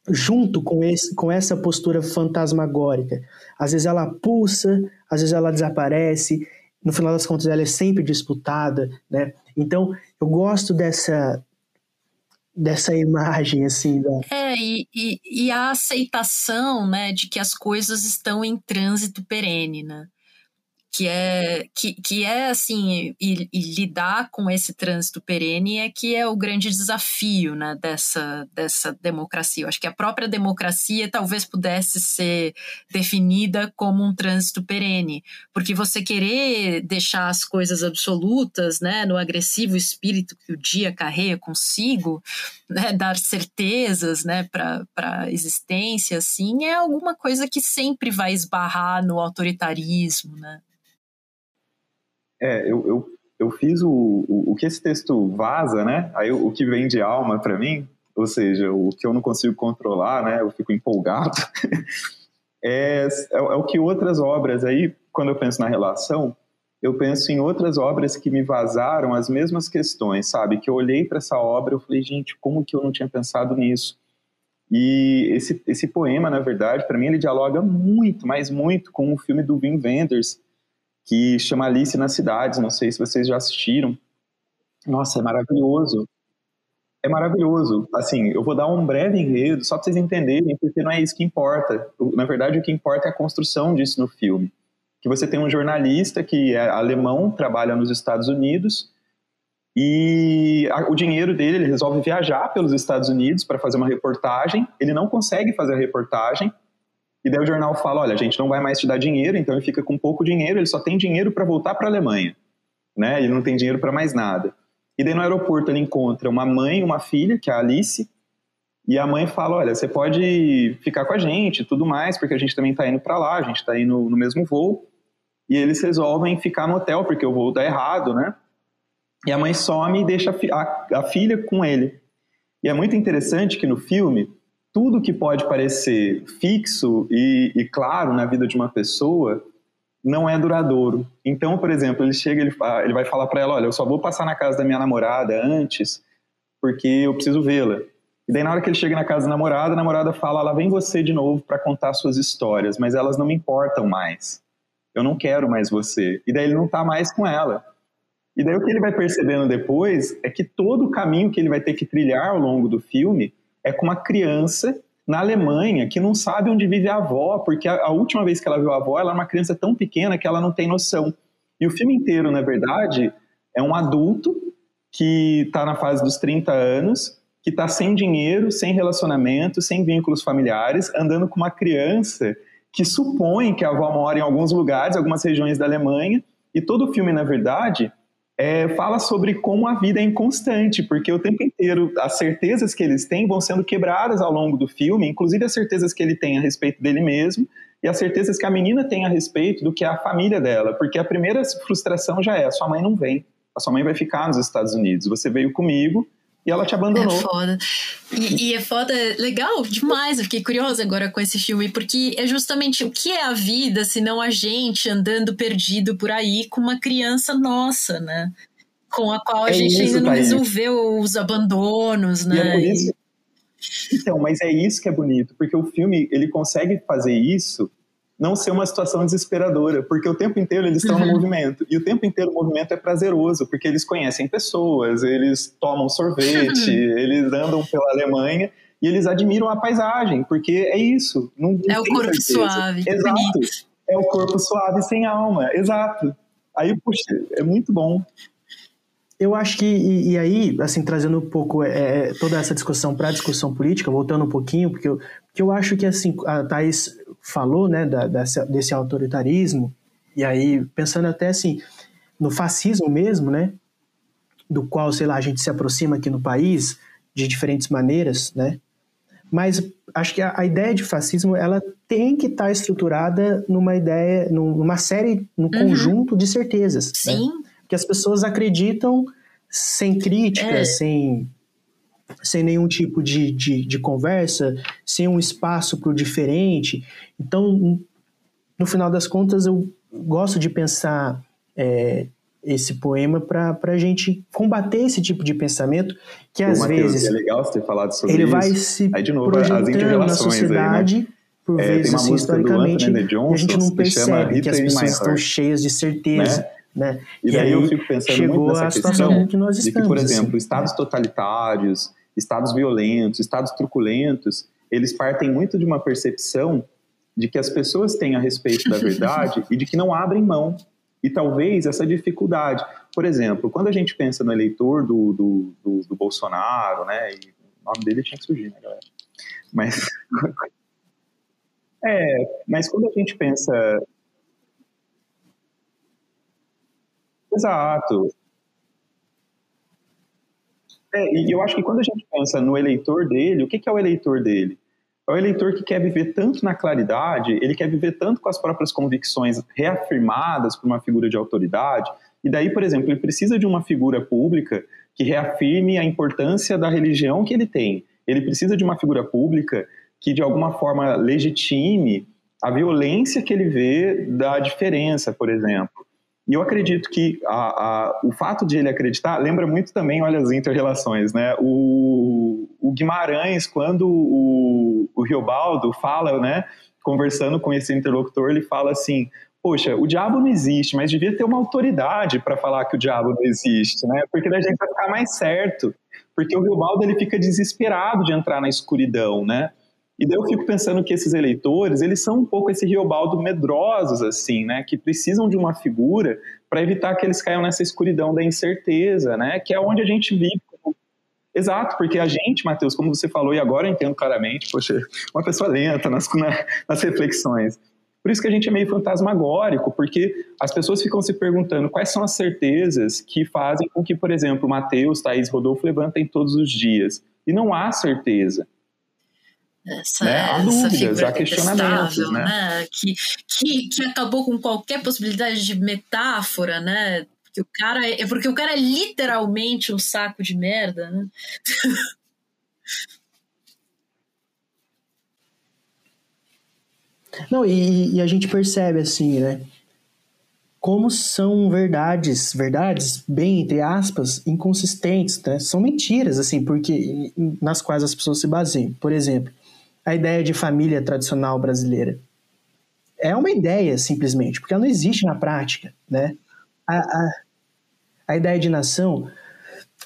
Speaker 3: junto com, esse, com essa postura fantasmagórica. Às vezes ela pulsa, às vezes ela desaparece, no final das contas ela é sempre disputada, né? Então eu gosto dessa dessa imagem assim da...
Speaker 1: é e, e, e, a aceitação né de que as coisas estão em trânsito perene né que é que, que é assim e, e, lidar com esse trânsito perene é que é o grande desafio né, dessa, dessa democracia. Eu acho que a própria democracia talvez pudesse ser definida como um trânsito perene, porque você querer deixar as coisas absolutas, né, no agressivo espírito que o dia carrega consigo, né, dar certezas, né, para a existência, assim, é alguma coisa que sempre vai esbarrar no autoritarismo, né?
Speaker 2: É, eu, eu, eu fiz o, o, o que esse texto vaza, né? Aí o, o que vem de alma para mim, ou seja, o que eu não consigo controlar, né? Eu fico empolgado. é, é, é o que outras obras aí, quando eu penso na relação, eu penso em outras obras que me vazaram as mesmas questões, sabe? Que eu olhei para essa obra eu falei, gente, como que eu não tinha pensado nisso? E esse, esse poema, na verdade, para mim, ele dialoga muito, mas muito com o filme do Wim Wenders, que chama Alice nas Cidades. Não sei se vocês já assistiram. Nossa, é maravilhoso. É maravilhoso. Assim, eu vou dar um breve enredo, só para vocês entenderem, porque não é isso que importa. Na verdade, o que importa é a construção disso no filme. Que você tem um jornalista que é alemão, trabalha nos Estados Unidos, e o dinheiro dele, ele resolve viajar pelos Estados Unidos para fazer uma reportagem. Ele não consegue fazer a reportagem, e daí o jornal fala: olha, a gente não vai mais te dar dinheiro, então ele fica com pouco dinheiro, ele só tem dinheiro para voltar para a Alemanha. Né? Ele não tem dinheiro para mais nada. E daí no aeroporto ele encontra uma mãe e uma filha, que é a Alice, e a mãe fala: olha, você pode ficar com a gente tudo mais, porque a gente também está indo para lá, a gente está indo no mesmo voo. E eles resolvem ficar no hotel, porque o voo dá errado, né? E a mãe some e deixa a, a, a filha com ele. E é muito interessante que no filme tudo que pode parecer fixo e, e, claro na vida de uma pessoa não é duradouro. Então, por exemplo, ele chega, ele, ele vai falar para ela, olha, eu só vou passar na casa da minha namorada antes porque eu preciso vê-la. E daí na hora que ele chega na casa da namorada, a namorada fala, lá vem você de novo para contar suas histórias, mas elas não me importam mais. Eu não quero mais você. E daí ele não tá mais com ela. E daí o que ele vai percebendo depois é que todo o caminho que ele vai ter que trilhar ao longo do filme é com uma criança na Alemanha que não sabe onde vive a avó, porque a, a, última vez que ela viu a avó, ela é uma criança tão pequena que ela não tem noção. E o filme inteiro, na verdade, é um adulto que está na fase dos 30 anos, que está sem dinheiro, sem relacionamento, sem vínculos familiares, andando com uma criança que supõe que a avó mora em alguns lugares, algumas regiões da Alemanha, e todo o filme, na verdade, é, fala sobre como a vida é inconstante, porque o tempo inteiro as certezas que eles têm vão sendo quebradas ao longo do filme, inclusive as certezas que ele tem a respeito dele mesmo e as certezas que a menina tem a respeito do que é a família dela, porque a primeira frustração já é: a sua mãe não vem, a sua mãe vai ficar nos Estados Unidos, você veio comigo e ela te abandonou.
Speaker 1: É foda. E, e, é foda, legal demais. Eu fiquei curiosa agora com esse filme, porque é justamente o que é a vida se não a gente andando perdido por aí com uma criança nossa, né? Com a qual a é gente isso, ainda não resolveu os abandonos, né? E é
Speaker 2: isso... Então, mas é isso que é bonito, porque o filme ele consegue fazer isso não ser uma situação desesperadora, porque o tempo inteiro eles estão uhum. no movimento. E o tempo inteiro o movimento é prazeroso, porque eles conhecem pessoas, eles tomam sorvete, uhum. eles andam pela Alemanha e eles admiram a paisagem, porque é isso. Não, não
Speaker 1: é o corpo certeza. suave.
Speaker 2: Exato. Bonito. É o corpo suave sem alma. Exato. Aí, puxa, é muito bom.
Speaker 3: Eu acho que, e, e, aí, assim, trazendo um pouco é, é toda essa discussão para a discussão política, voltando um pouquinho, porque eu, porque eu acho que, assim, a Thais falou, né, da, dessa, desse autoritarismo, e aí pensando até assim, no fascismo mesmo, né, do qual, sei lá, a gente se aproxima aqui no país de diferentes maneiras, né, mas acho que a, a ideia de fascismo, ela tem que estar tá estruturada numa ideia, numa série, num uhum. conjunto de certezas. Né?
Speaker 1: Sim.
Speaker 3: Né? Que as pessoas acreditam sem crítica, é. sem sem nenhum tipo de, de, de conversa, sem um espaço para o diferente. Então, no final das contas, eu gosto de pensar é, esse poema para a gente combater esse tipo de pensamento que Pô, às Mateus, vezes
Speaker 2: é legal você ter falado sobre
Speaker 3: ele
Speaker 2: isso.
Speaker 3: vai se aí, de novo, projetando na sociedade aí, né? por é, vezes assim historicamente Johnson, e a gente não percebe que, que as pessoas estão cheias de certeza. Né? Né?
Speaker 2: E, e daí eu fico pensando muito nessa questão que nós estamos, de que, por exemplo, assim, estados totalitários, estados violentos, estados truculentos, eles partem muito de uma percepção de que as pessoas têm a respeito da verdade e de que não abrem mão. E talvez essa dificuldade. Por exemplo, quando a gente pensa no eleitor do, do, do, do Bolsonaro, né? O nome dele tinha que surgir, né, galera? Mas. é, mas quando a gente pensa. Exato. É, e eu acho que quando a gente pensa no eleitor dele, o que, que é o eleitor dele? É o eleitor que quer viver tanto na claridade, ele quer viver tanto com as próprias convicções reafirmadas por uma figura de autoridade, e daí, por exemplo, ele precisa de uma figura pública que reafirme a importância da religião que ele tem. Ele precisa de uma figura pública que, de alguma forma, legitime a violência que ele vê da diferença, por exemplo. E eu acredito que a, a, o fato de ele acreditar lembra muito também, olha as interrelações, né? O, o Guimarães, quando o, o Riobaldo fala, né, conversando com esse interlocutor, ele fala assim: Poxa, o diabo não existe, mas devia ter uma autoridade para falar que o diabo não existe, né? Porque daí a gente vai ficar mais certo. Porque o Riobaldo ele fica desesperado de entrar na escuridão, né? E daí eu fico pensando que esses eleitores, eles são um pouco esse Riobaldo medrosos, assim, né? Que precisam de uma figura para evitar que eles caiam nessa escuridão da incerteza, né? Que é onde a gente vive. Exato, porque a gente, Matheus, como você falou, e agora eu entendo claramente, poxa, uma pessoa lenta nas, nas reflexões. Por isso que a gente é meio fantasmagórico, porque as pessoas ficam se perguntando quais são as certezas que fazem com que, por exemplo, Mateus, Thaís, Rodolfo levantem todos os dias. E não há certeza
Speaker 1: essa, né? há dúvidas, há questionamentos, né? né? Que, que, que acabou com qualquer possibilidade de metáfora, né? Porque o cara é, porque o cara é literalmente um saco de merda, né?
Speaker 3: Não, e, e, a gente percebe assim, né? Como são verdades, verdades, bem entre aspas, inconsistentes, né? São mentiras, assim, porque nas quais as pessoas se baseiam. Por exemplo, a ideia de família tradicional brasileira? É uma ideia, simplesmente, porque ela não existe na prática, né? A, a, a ideia de nação,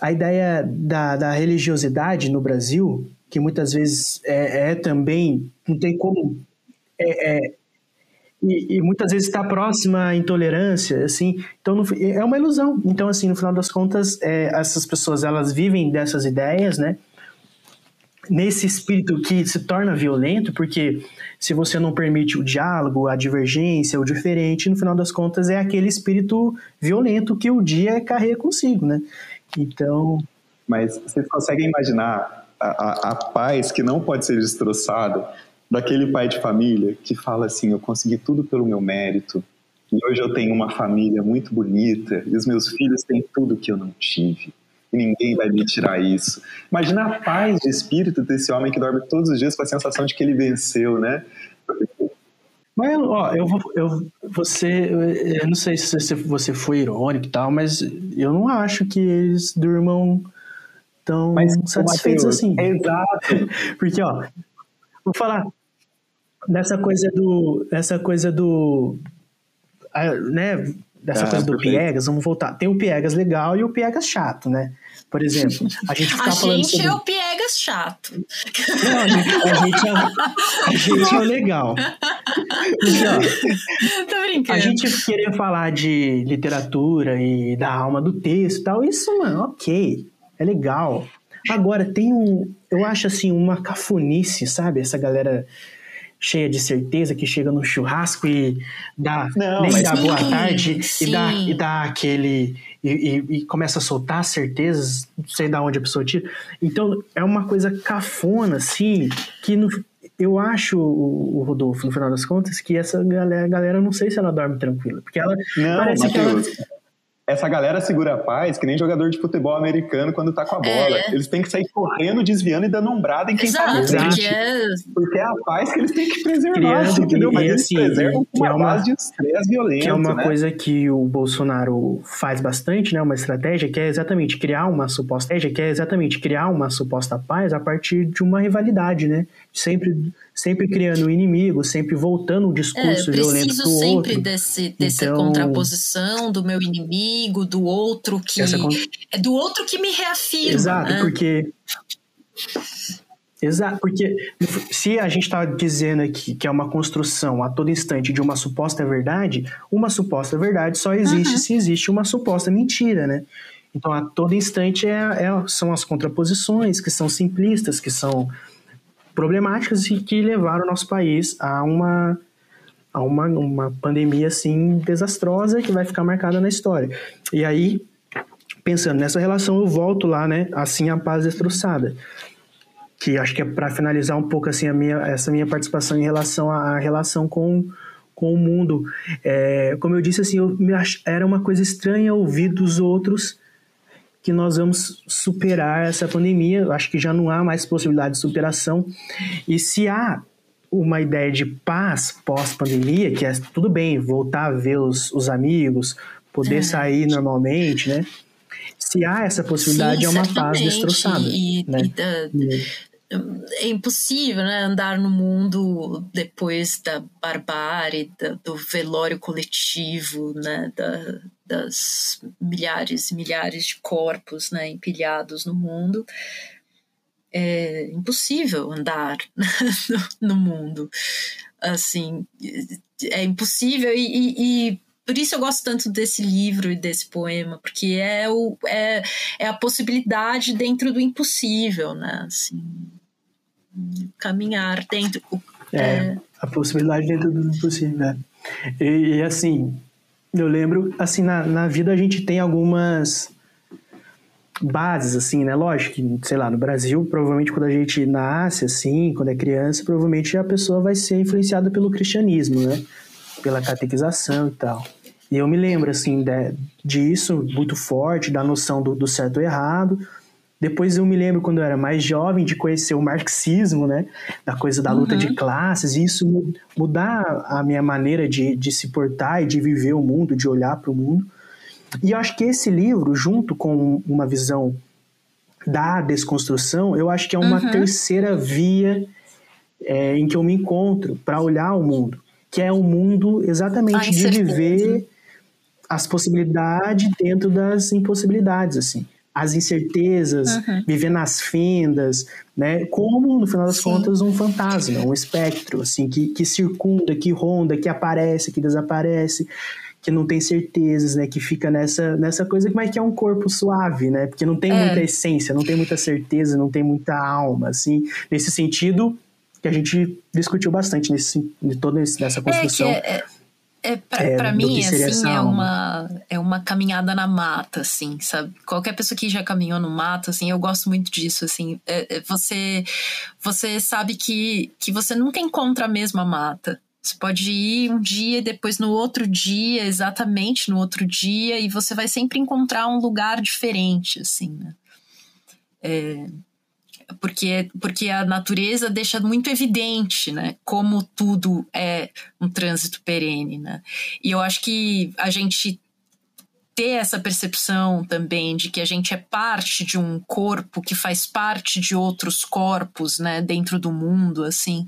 Speaker 3: a ideia da, da religiosidade no Brasil, que muitas vezes é, é também, não tem como... É, é, e, e, muitas vezes está próxima à intolerância, assim, então é uma ilusão. Então, assim, no final das contas, é, essas pessoas, elas vivem dessas ideias, né? Nesse espírito que se torna violento, porque se você não permite o diálogo, a divergência, o diferente, no final das contas é aquele espírito violento que o dia carrega consigo, né? Então.
Speaker 2: Mas vocês conseguem imaginar a, a, a paz que não pode ser destroçada daquele pai de família que fala assim: eu consegui tudo pelo meu mérito, e hoje eu tenho uma família muito bonita, e os meus filhos têm tudo que eu não tive ninguém vai me tirar isso. Imagina a paz de espírito desse homem que dorme todos os dias com a sensação de que ele venceu, né?
Speaker 3: Mas, ó, eu, eu, você, eu não sei se você foi irônico e tal, mas eu não acho que eles durmam tão mas, satisfeitos Mateus, assim.
Speaker 2: exato.
Speaker 3: Porque, ó, vou falar dessa coisa do, dessa coisa do, né, dessa ah, coisa do perfeito. Piegas, vamos voltar. Tem o Piegas legal e o Piegas chato, né? Por exemplo, a gente
Speaker 1: fica falando gente sobre... é o piegas chato.
Speaker 3: Não, a gente, a gente, é, a gente é legal. Porque,
Speaker 1: Tô brincando.
Speaker 3: A gente querer falar de literatura e da alma do texto e tal, isso, mano, ok. É legal. Agora, tem um... Eu acho, assim, uma cafonice, sabe? Essa galera cheia de certeza que chega no churrasco e dá não, nem dá boa tarde e dá, e dá aquele e, e, e, começa a soltar certezas, não sei de onde a pessoa tira. Então é uma coisa cafona, assim, que eu acho, o, o, Rodolfo, no final das contas, que essa galera, galera, não sei se ela dorme tranquila, porque ela
Speaker 2: não, parece Mateus, que ela essa galera segura a paz que nem jogador de futebol americano quando tá com a bola. É. Eles têm que sair correndo, desviando e dando umbrada em quem tá
Speaker 1: Exato, tá porque é...
Speaker 2: porque é a paz que eles têm que preservar, Criando, entendeu? Mas eles assim, preservam com uma, é uma base de estresse violento,
Speaker 3: Que é uma
Speaker 2: né?
Speaker 3: coisa que o Bolsonaro faz bastante, né? Uma estratégia que é exatamente criar uma suposta que é exatamente criar uma suposta paz a partir de uma rivalidade, né? Sempre sempre criando um inimigo, sempre voltando um discurso é, violento
Speaker 1: sempre outro. desse dessa então, contraposição do meu inimigo, do outro que é do outro que me reafirma.
Speaker 3: Exato,
Speaker 1: né?
Speaker 3: porque Exato, porque se a gente está dizendo aqui que é uma construção a todo instante de uma suposta verdade, uma suposta verdade só existe uhum. se existe uma suposta mentira, né? Então, a todo instante é, é, são as contraposições que são simplistas, que são problemáticas e que levaram o nosso país a uma, a uma, uma pandemia assim desastrosa que vai ficar marcada na história. E aí, pensando nessa relação, eu volto lá, né? Assim a paz destroçada que acho que é para finalizar um pouco assim a minha, essa minha participação em relação à relação com, com o mundo. É, como eu disse assim, eu ach, era uma coisa estranha ouvir dos outros que nós vamos superar essa pandemia. Eu acho que já não há mais possibilidade de superação. E se há uma ideia de paz pós-pandemia, que é tudo bem, voltar a ver os, os amigos, poder é. sair normalmente, né? Se há essa possibilidade, Sim, é uma paz destroçada. E, né? e
Speaker 1: é impossível né, andar no mundo depois da barbárie, da, do velório coletivo, né, da, das milhares e milhares de corpos né, empilhados no mundo. É impossível andar no, mundo. Assim, é impossível e, e, e por isso eu gosto tanto desse livro e desse poema, porque é, o, é, é a possibilidade dentro do impossível, né? Assim, caminhar dentro.
Speaker 3: É, é, a possibilidade dentro do impossível, né? E, e, assim, eu lembro, assim, na, na vida a gente tem algumas bases, assim, né? Lógico que, sei lá, no Brasil, provavelmente quando a gente nasce, assim, quando é criança, provavelmente a pessoa vai ser influenciada pelo cristianismo, né? Pela catequização e tal. E eu me lembro, assim, de, disso muito forte, da noção do, do certo e errado. Depois eu me lembro, quando eu era mais jovem, de conhecer o marxismo, né? Da coisa da luta uhum. de classes, e isso mudar a minha maneira de, de se portar e de viver o mundo, de olhar para o mundo. E eu acho que esse livro, junto com uma visão da desconstrução, eu acho que é uma uhum. terceira via é, em que eu me encontro para olhar o mundo, que é o mundo exatamente de viver as possibilidades dentro das impossibilidades, assim. As incertezas, uhum. viver nas fendas, né? Como, no final das Sim. contas, um fantasma, um espectro, assim, que, que circunda, que ronda, que aparece, que desaparece, que não tem certezas, né? Que fica nessa, nessa coisa, mas que é um corpo suave, né? Porque não tem é. muita essência, não tem muita certeza, não tem muita alma, assim. Nesse sentido, que a gente discutiu bastante nesse, de toda essa construção. É, é,
Speaker 1: pra, é, pra mim, assim, é uma, é uma caminhada na mata, assim, sabe? Qualquer pessoa que já caminhou no mato, assim, eu gosto muito disso, assim. É, é, você, você sabe que, que você nunca encontra a mesma mata. Você pode ir um dia e depois no outro dia, exatamente no outro dia, e você vai sempre encontrar um lugar diferente, assim, né? É, porque, porque a natureza deixa muito evidente, né, como tudo é um trânsito perene, né? E eu acho que a gente ter essa percepção também de que a gente é parte de um corpo que faz parte de outros corpos, né, dentro do mundo, assim,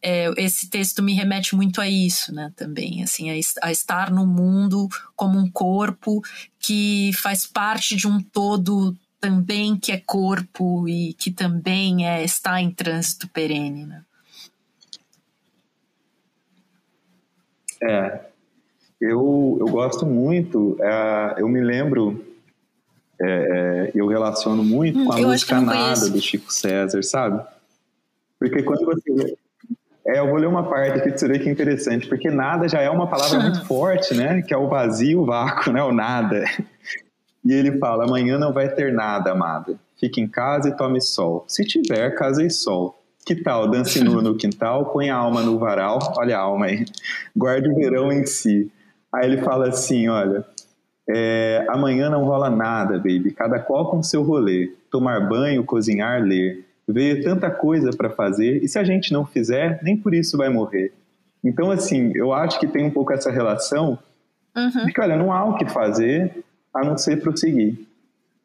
Speaker 1: é, esse texto me remete muito a isso, né, também, assim, a, a, estar no mundo como um corpo que faz parte de um todo também que é corpo e que também é, está em trânsito perene. Né?
Speaker 2: É, eu, eu gosto muito, é, eu me lembro, é, é eu relaciono muito hum, com a música Nada do Chico César, sabe? Porque quando você. É, eu vou ler uma parte aqui de você ver que é interessante, porque nada já é uma palavra muito forte, né? Que é o vazio, o vácuo, né? O nada. E ele fala: amanhã não vai ter nada, amada. Fique em casa e tome sol. Se tiver, casa e sol. Que tal? Dance nu no quintal, põe a alma no varal. Olha a alma aí. Guarde o verão em si. Aí ele fala assim: olha, é, amanhã não rola nada, baby. Cada qual com seu rolê. Tomar banho, cozinhar, ler. Ver tanta coisa para fazer. E se a gente não fizer, nem por isso vai morrer. Então, assim, eu acho que tem um pouco essa relação uhum. de que, olha, não há o que fazer, a não ser prosseguir.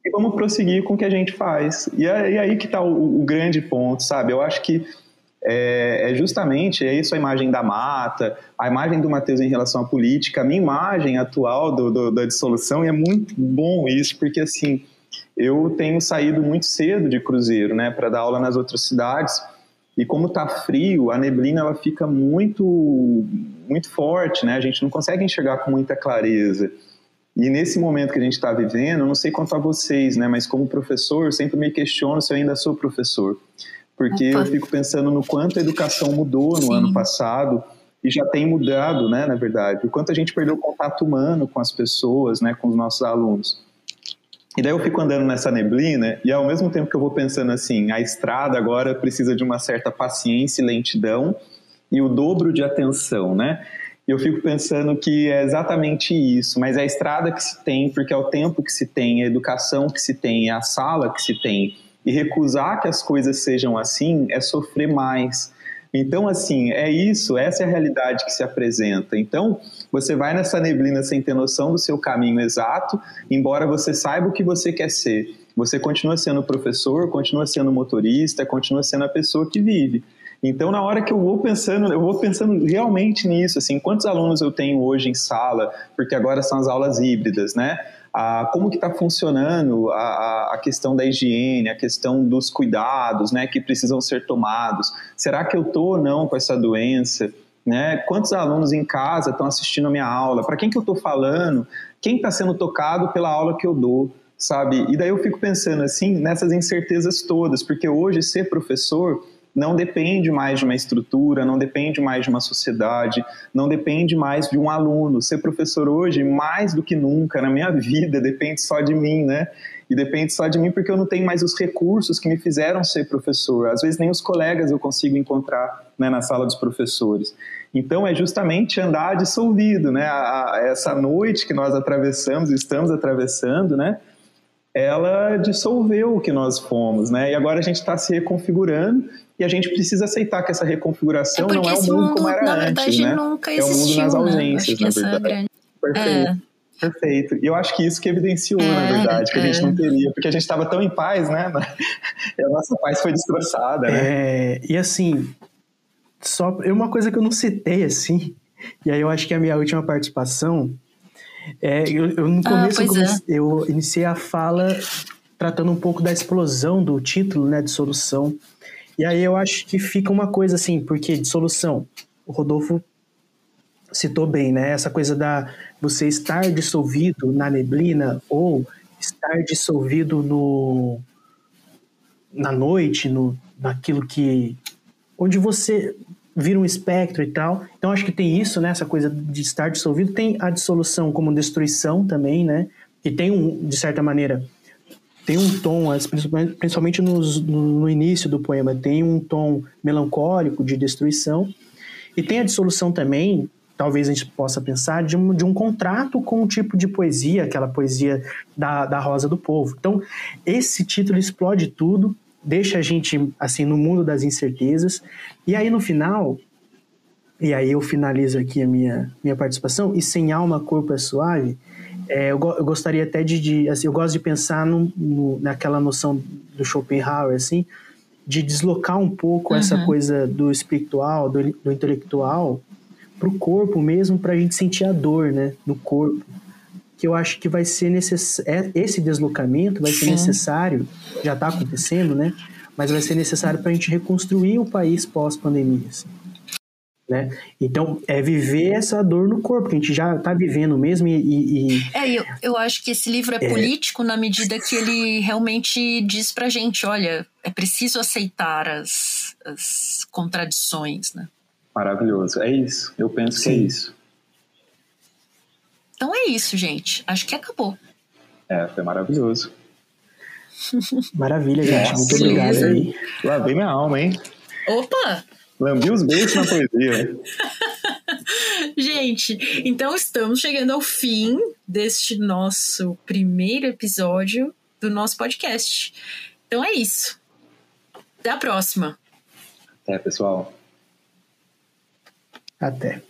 Speaker 2: E vamos prosseguir com o que a gente faz. E é, é aí que está o, o, grande ponto, sabe? Eu acho que é, é, justamente é isso a imagem da mata, a imagem do Matheus em relação à política, a minha imagem atual do, do, da dissolução, e é muito bom isso, porque assim, eu tenho saído muito cedo de cruzeiro, né, para dar aula nas outras cidades. E como está frio, a neblina ela fica muito muito forte, né? A gente não consegue enxergar com muita clareza. E nesse momento que a gente está vivendo, eu não sei quanto a vocês, né? Mas como professor, eu sempre me questiono se eu ainda sou professor, porque eu fico pensando no quanto a educação mudou no Sim. ano passado e já tem mudado, né? Na verdade, o quanto a gente perdeu o contato humano com as pessoas, né? Com os nossos alunos. E daí eu fico andando nessa neblina e ao mesmo tempo que eu vou pensando assim, a estrada agora precisa de uma certa paciência e lentidão e o dobro de atenção, né? E eu fico pensando que é exatamente isso, mas é a estrada que se tem, porque é o tempo que se tem, a educação que se tem, é a sala que se tem. E recusar que as coisas sejam assim é sofrer mais. Então, assim, é isso, essa é a realidade que se apresenta. Então, você vai nessa neblina sem ter noção do seu caminho exato, embora você saiba o que você quer ser. Você continua sendo professor, continua sendo motorista, continua sendo a pessoa que vive. Então, na hora que eu vou pensando, eu vou pensando realmente nisso, assim, quantos alunos eu tenho hoje em sala, porque agora são as aulas híbridas, né? Ah, como que está funcionando a, a, questão da higiene, a questão dos cuidados, né, que precisam ser tomados. Será que eu estou ou não com essa doença? Né? Quantos alunos em casa estão assistindo a minha aula? Para quem que eu estou falando? Quem está sendo tocado pela aula que eu dou? Sabe? E daí eu fico pensando assim nessas incertezas todas, porque hoje ser professor não depende mais de uma estrutura, não depende mais de uma sociedade, não depende mais de um aluno. Ser professor hoje, mais do que nunca na minha vida, depende só de mim, né? E depende só de mim porque eu não tenho mais os recursos que me fizeram ser professor. Às vezes nem os colegas eu consigo encontrar né, na sala dos professores. Então é justamente andar dissolvido, né? A, a, essa noite que nós atravessamos, estamos atravessando, né? ela dissolveu o que nós fomos, né? E agora a gente está se reconfigurando e a gente precisa aceitar que essa reconfiguração é não é o mundo, mundo, como era na verdade, antes, né?
Speaker 1: Nunca existiu,
Speaker 2: é o mundo nas
Speaker 1: né?
Speaker 2: ausências, na verdade. Grande... Perfeito. É. Perfeito. E eu acho que isso que evidenciou, é, na verdade, que a gente não teria, porque a gente estava tão em paz, né? E a nossa paz foi destroçada, né?
Speaker 3: É, e assim, só uma coisa que eu não citei, assim, e aí eu acho que a minha última participação, é, eu, eu no ah, começo ah, eu, comecei, é. eu iniciei a fala tratando um pouco da explosão do título, né, de solução. E aí eu acho que fica uma coisa assim, porque de solução, o Rodolfo citou bem, né? Essa coisa da você estar dissolvido na neblina ou estar dissolvido no na noite, no naquilo que onde você vira um espectro e tal. Então acho que tem isso, né? Essa coisa de estar dissolvido. Tem a dissolução como destruição também, né? Que tem um, de certa maneira, tem um tom, principalmente no, início do poema, tem um tom melancólico de destruição. E tem a dissolução também, talvez a gente possa pensar, de um, de um contrato com um tipo de poesia, aquela poesia da, da Rosa do Povo. Então, esse título explode tudo, deixa a gente, assim, no mundo das incertezas. E aí, no final, e aí eu finalizo aqui a minha, minha participação, e sem alma, corpo é suave, é, eu, eu, gostaria até de, de assim, eu gosto de pensar no, no, naquela noção do Schopenhauer, assim, de deslocar um pouco uhum. essa coisa do espiritual, do, do intelectual, para o corpo mesmo, para a gente sentir a dor, né, no corpo. Que eu acho que vai ser necessário, é, esse deslocamento vai ser Sim. necessário, já está acontecendo, né, mas vai ser necessário para a gente reconstruir o país pós-pandemia. Assim. Né? Então, é viver essa dor no corpo, que a gente já está vivendo mesmo e... e...
Speaker 1: É, eu, eu acho que esse livro é, é, político na medida que ele realmente diz pra gente, olha, é preciso aceitar as, as contradições, né?
Speaker 2: Maravilhoso, é isso, eu penso Sim. que é isso.
Speaker 1: Então é isso, gente, acho que acabou.
Speaker 2: É, foi maravilhoso.
Speaker 3: Maravilha, gente, muito obrigado aí.
Speaker 2: Lavei minha alma, hein?
Speaker 1: Opa!
Speaker 2: Lambi os beijos na poesia.
Speaker 1: Gente, então estamos chegando ao fim deste nosso primeiro episódio do nosso podcast. Então é isso. Até a próxima.
Speaker 2: Até, pessoal.
Speaker 3: Até.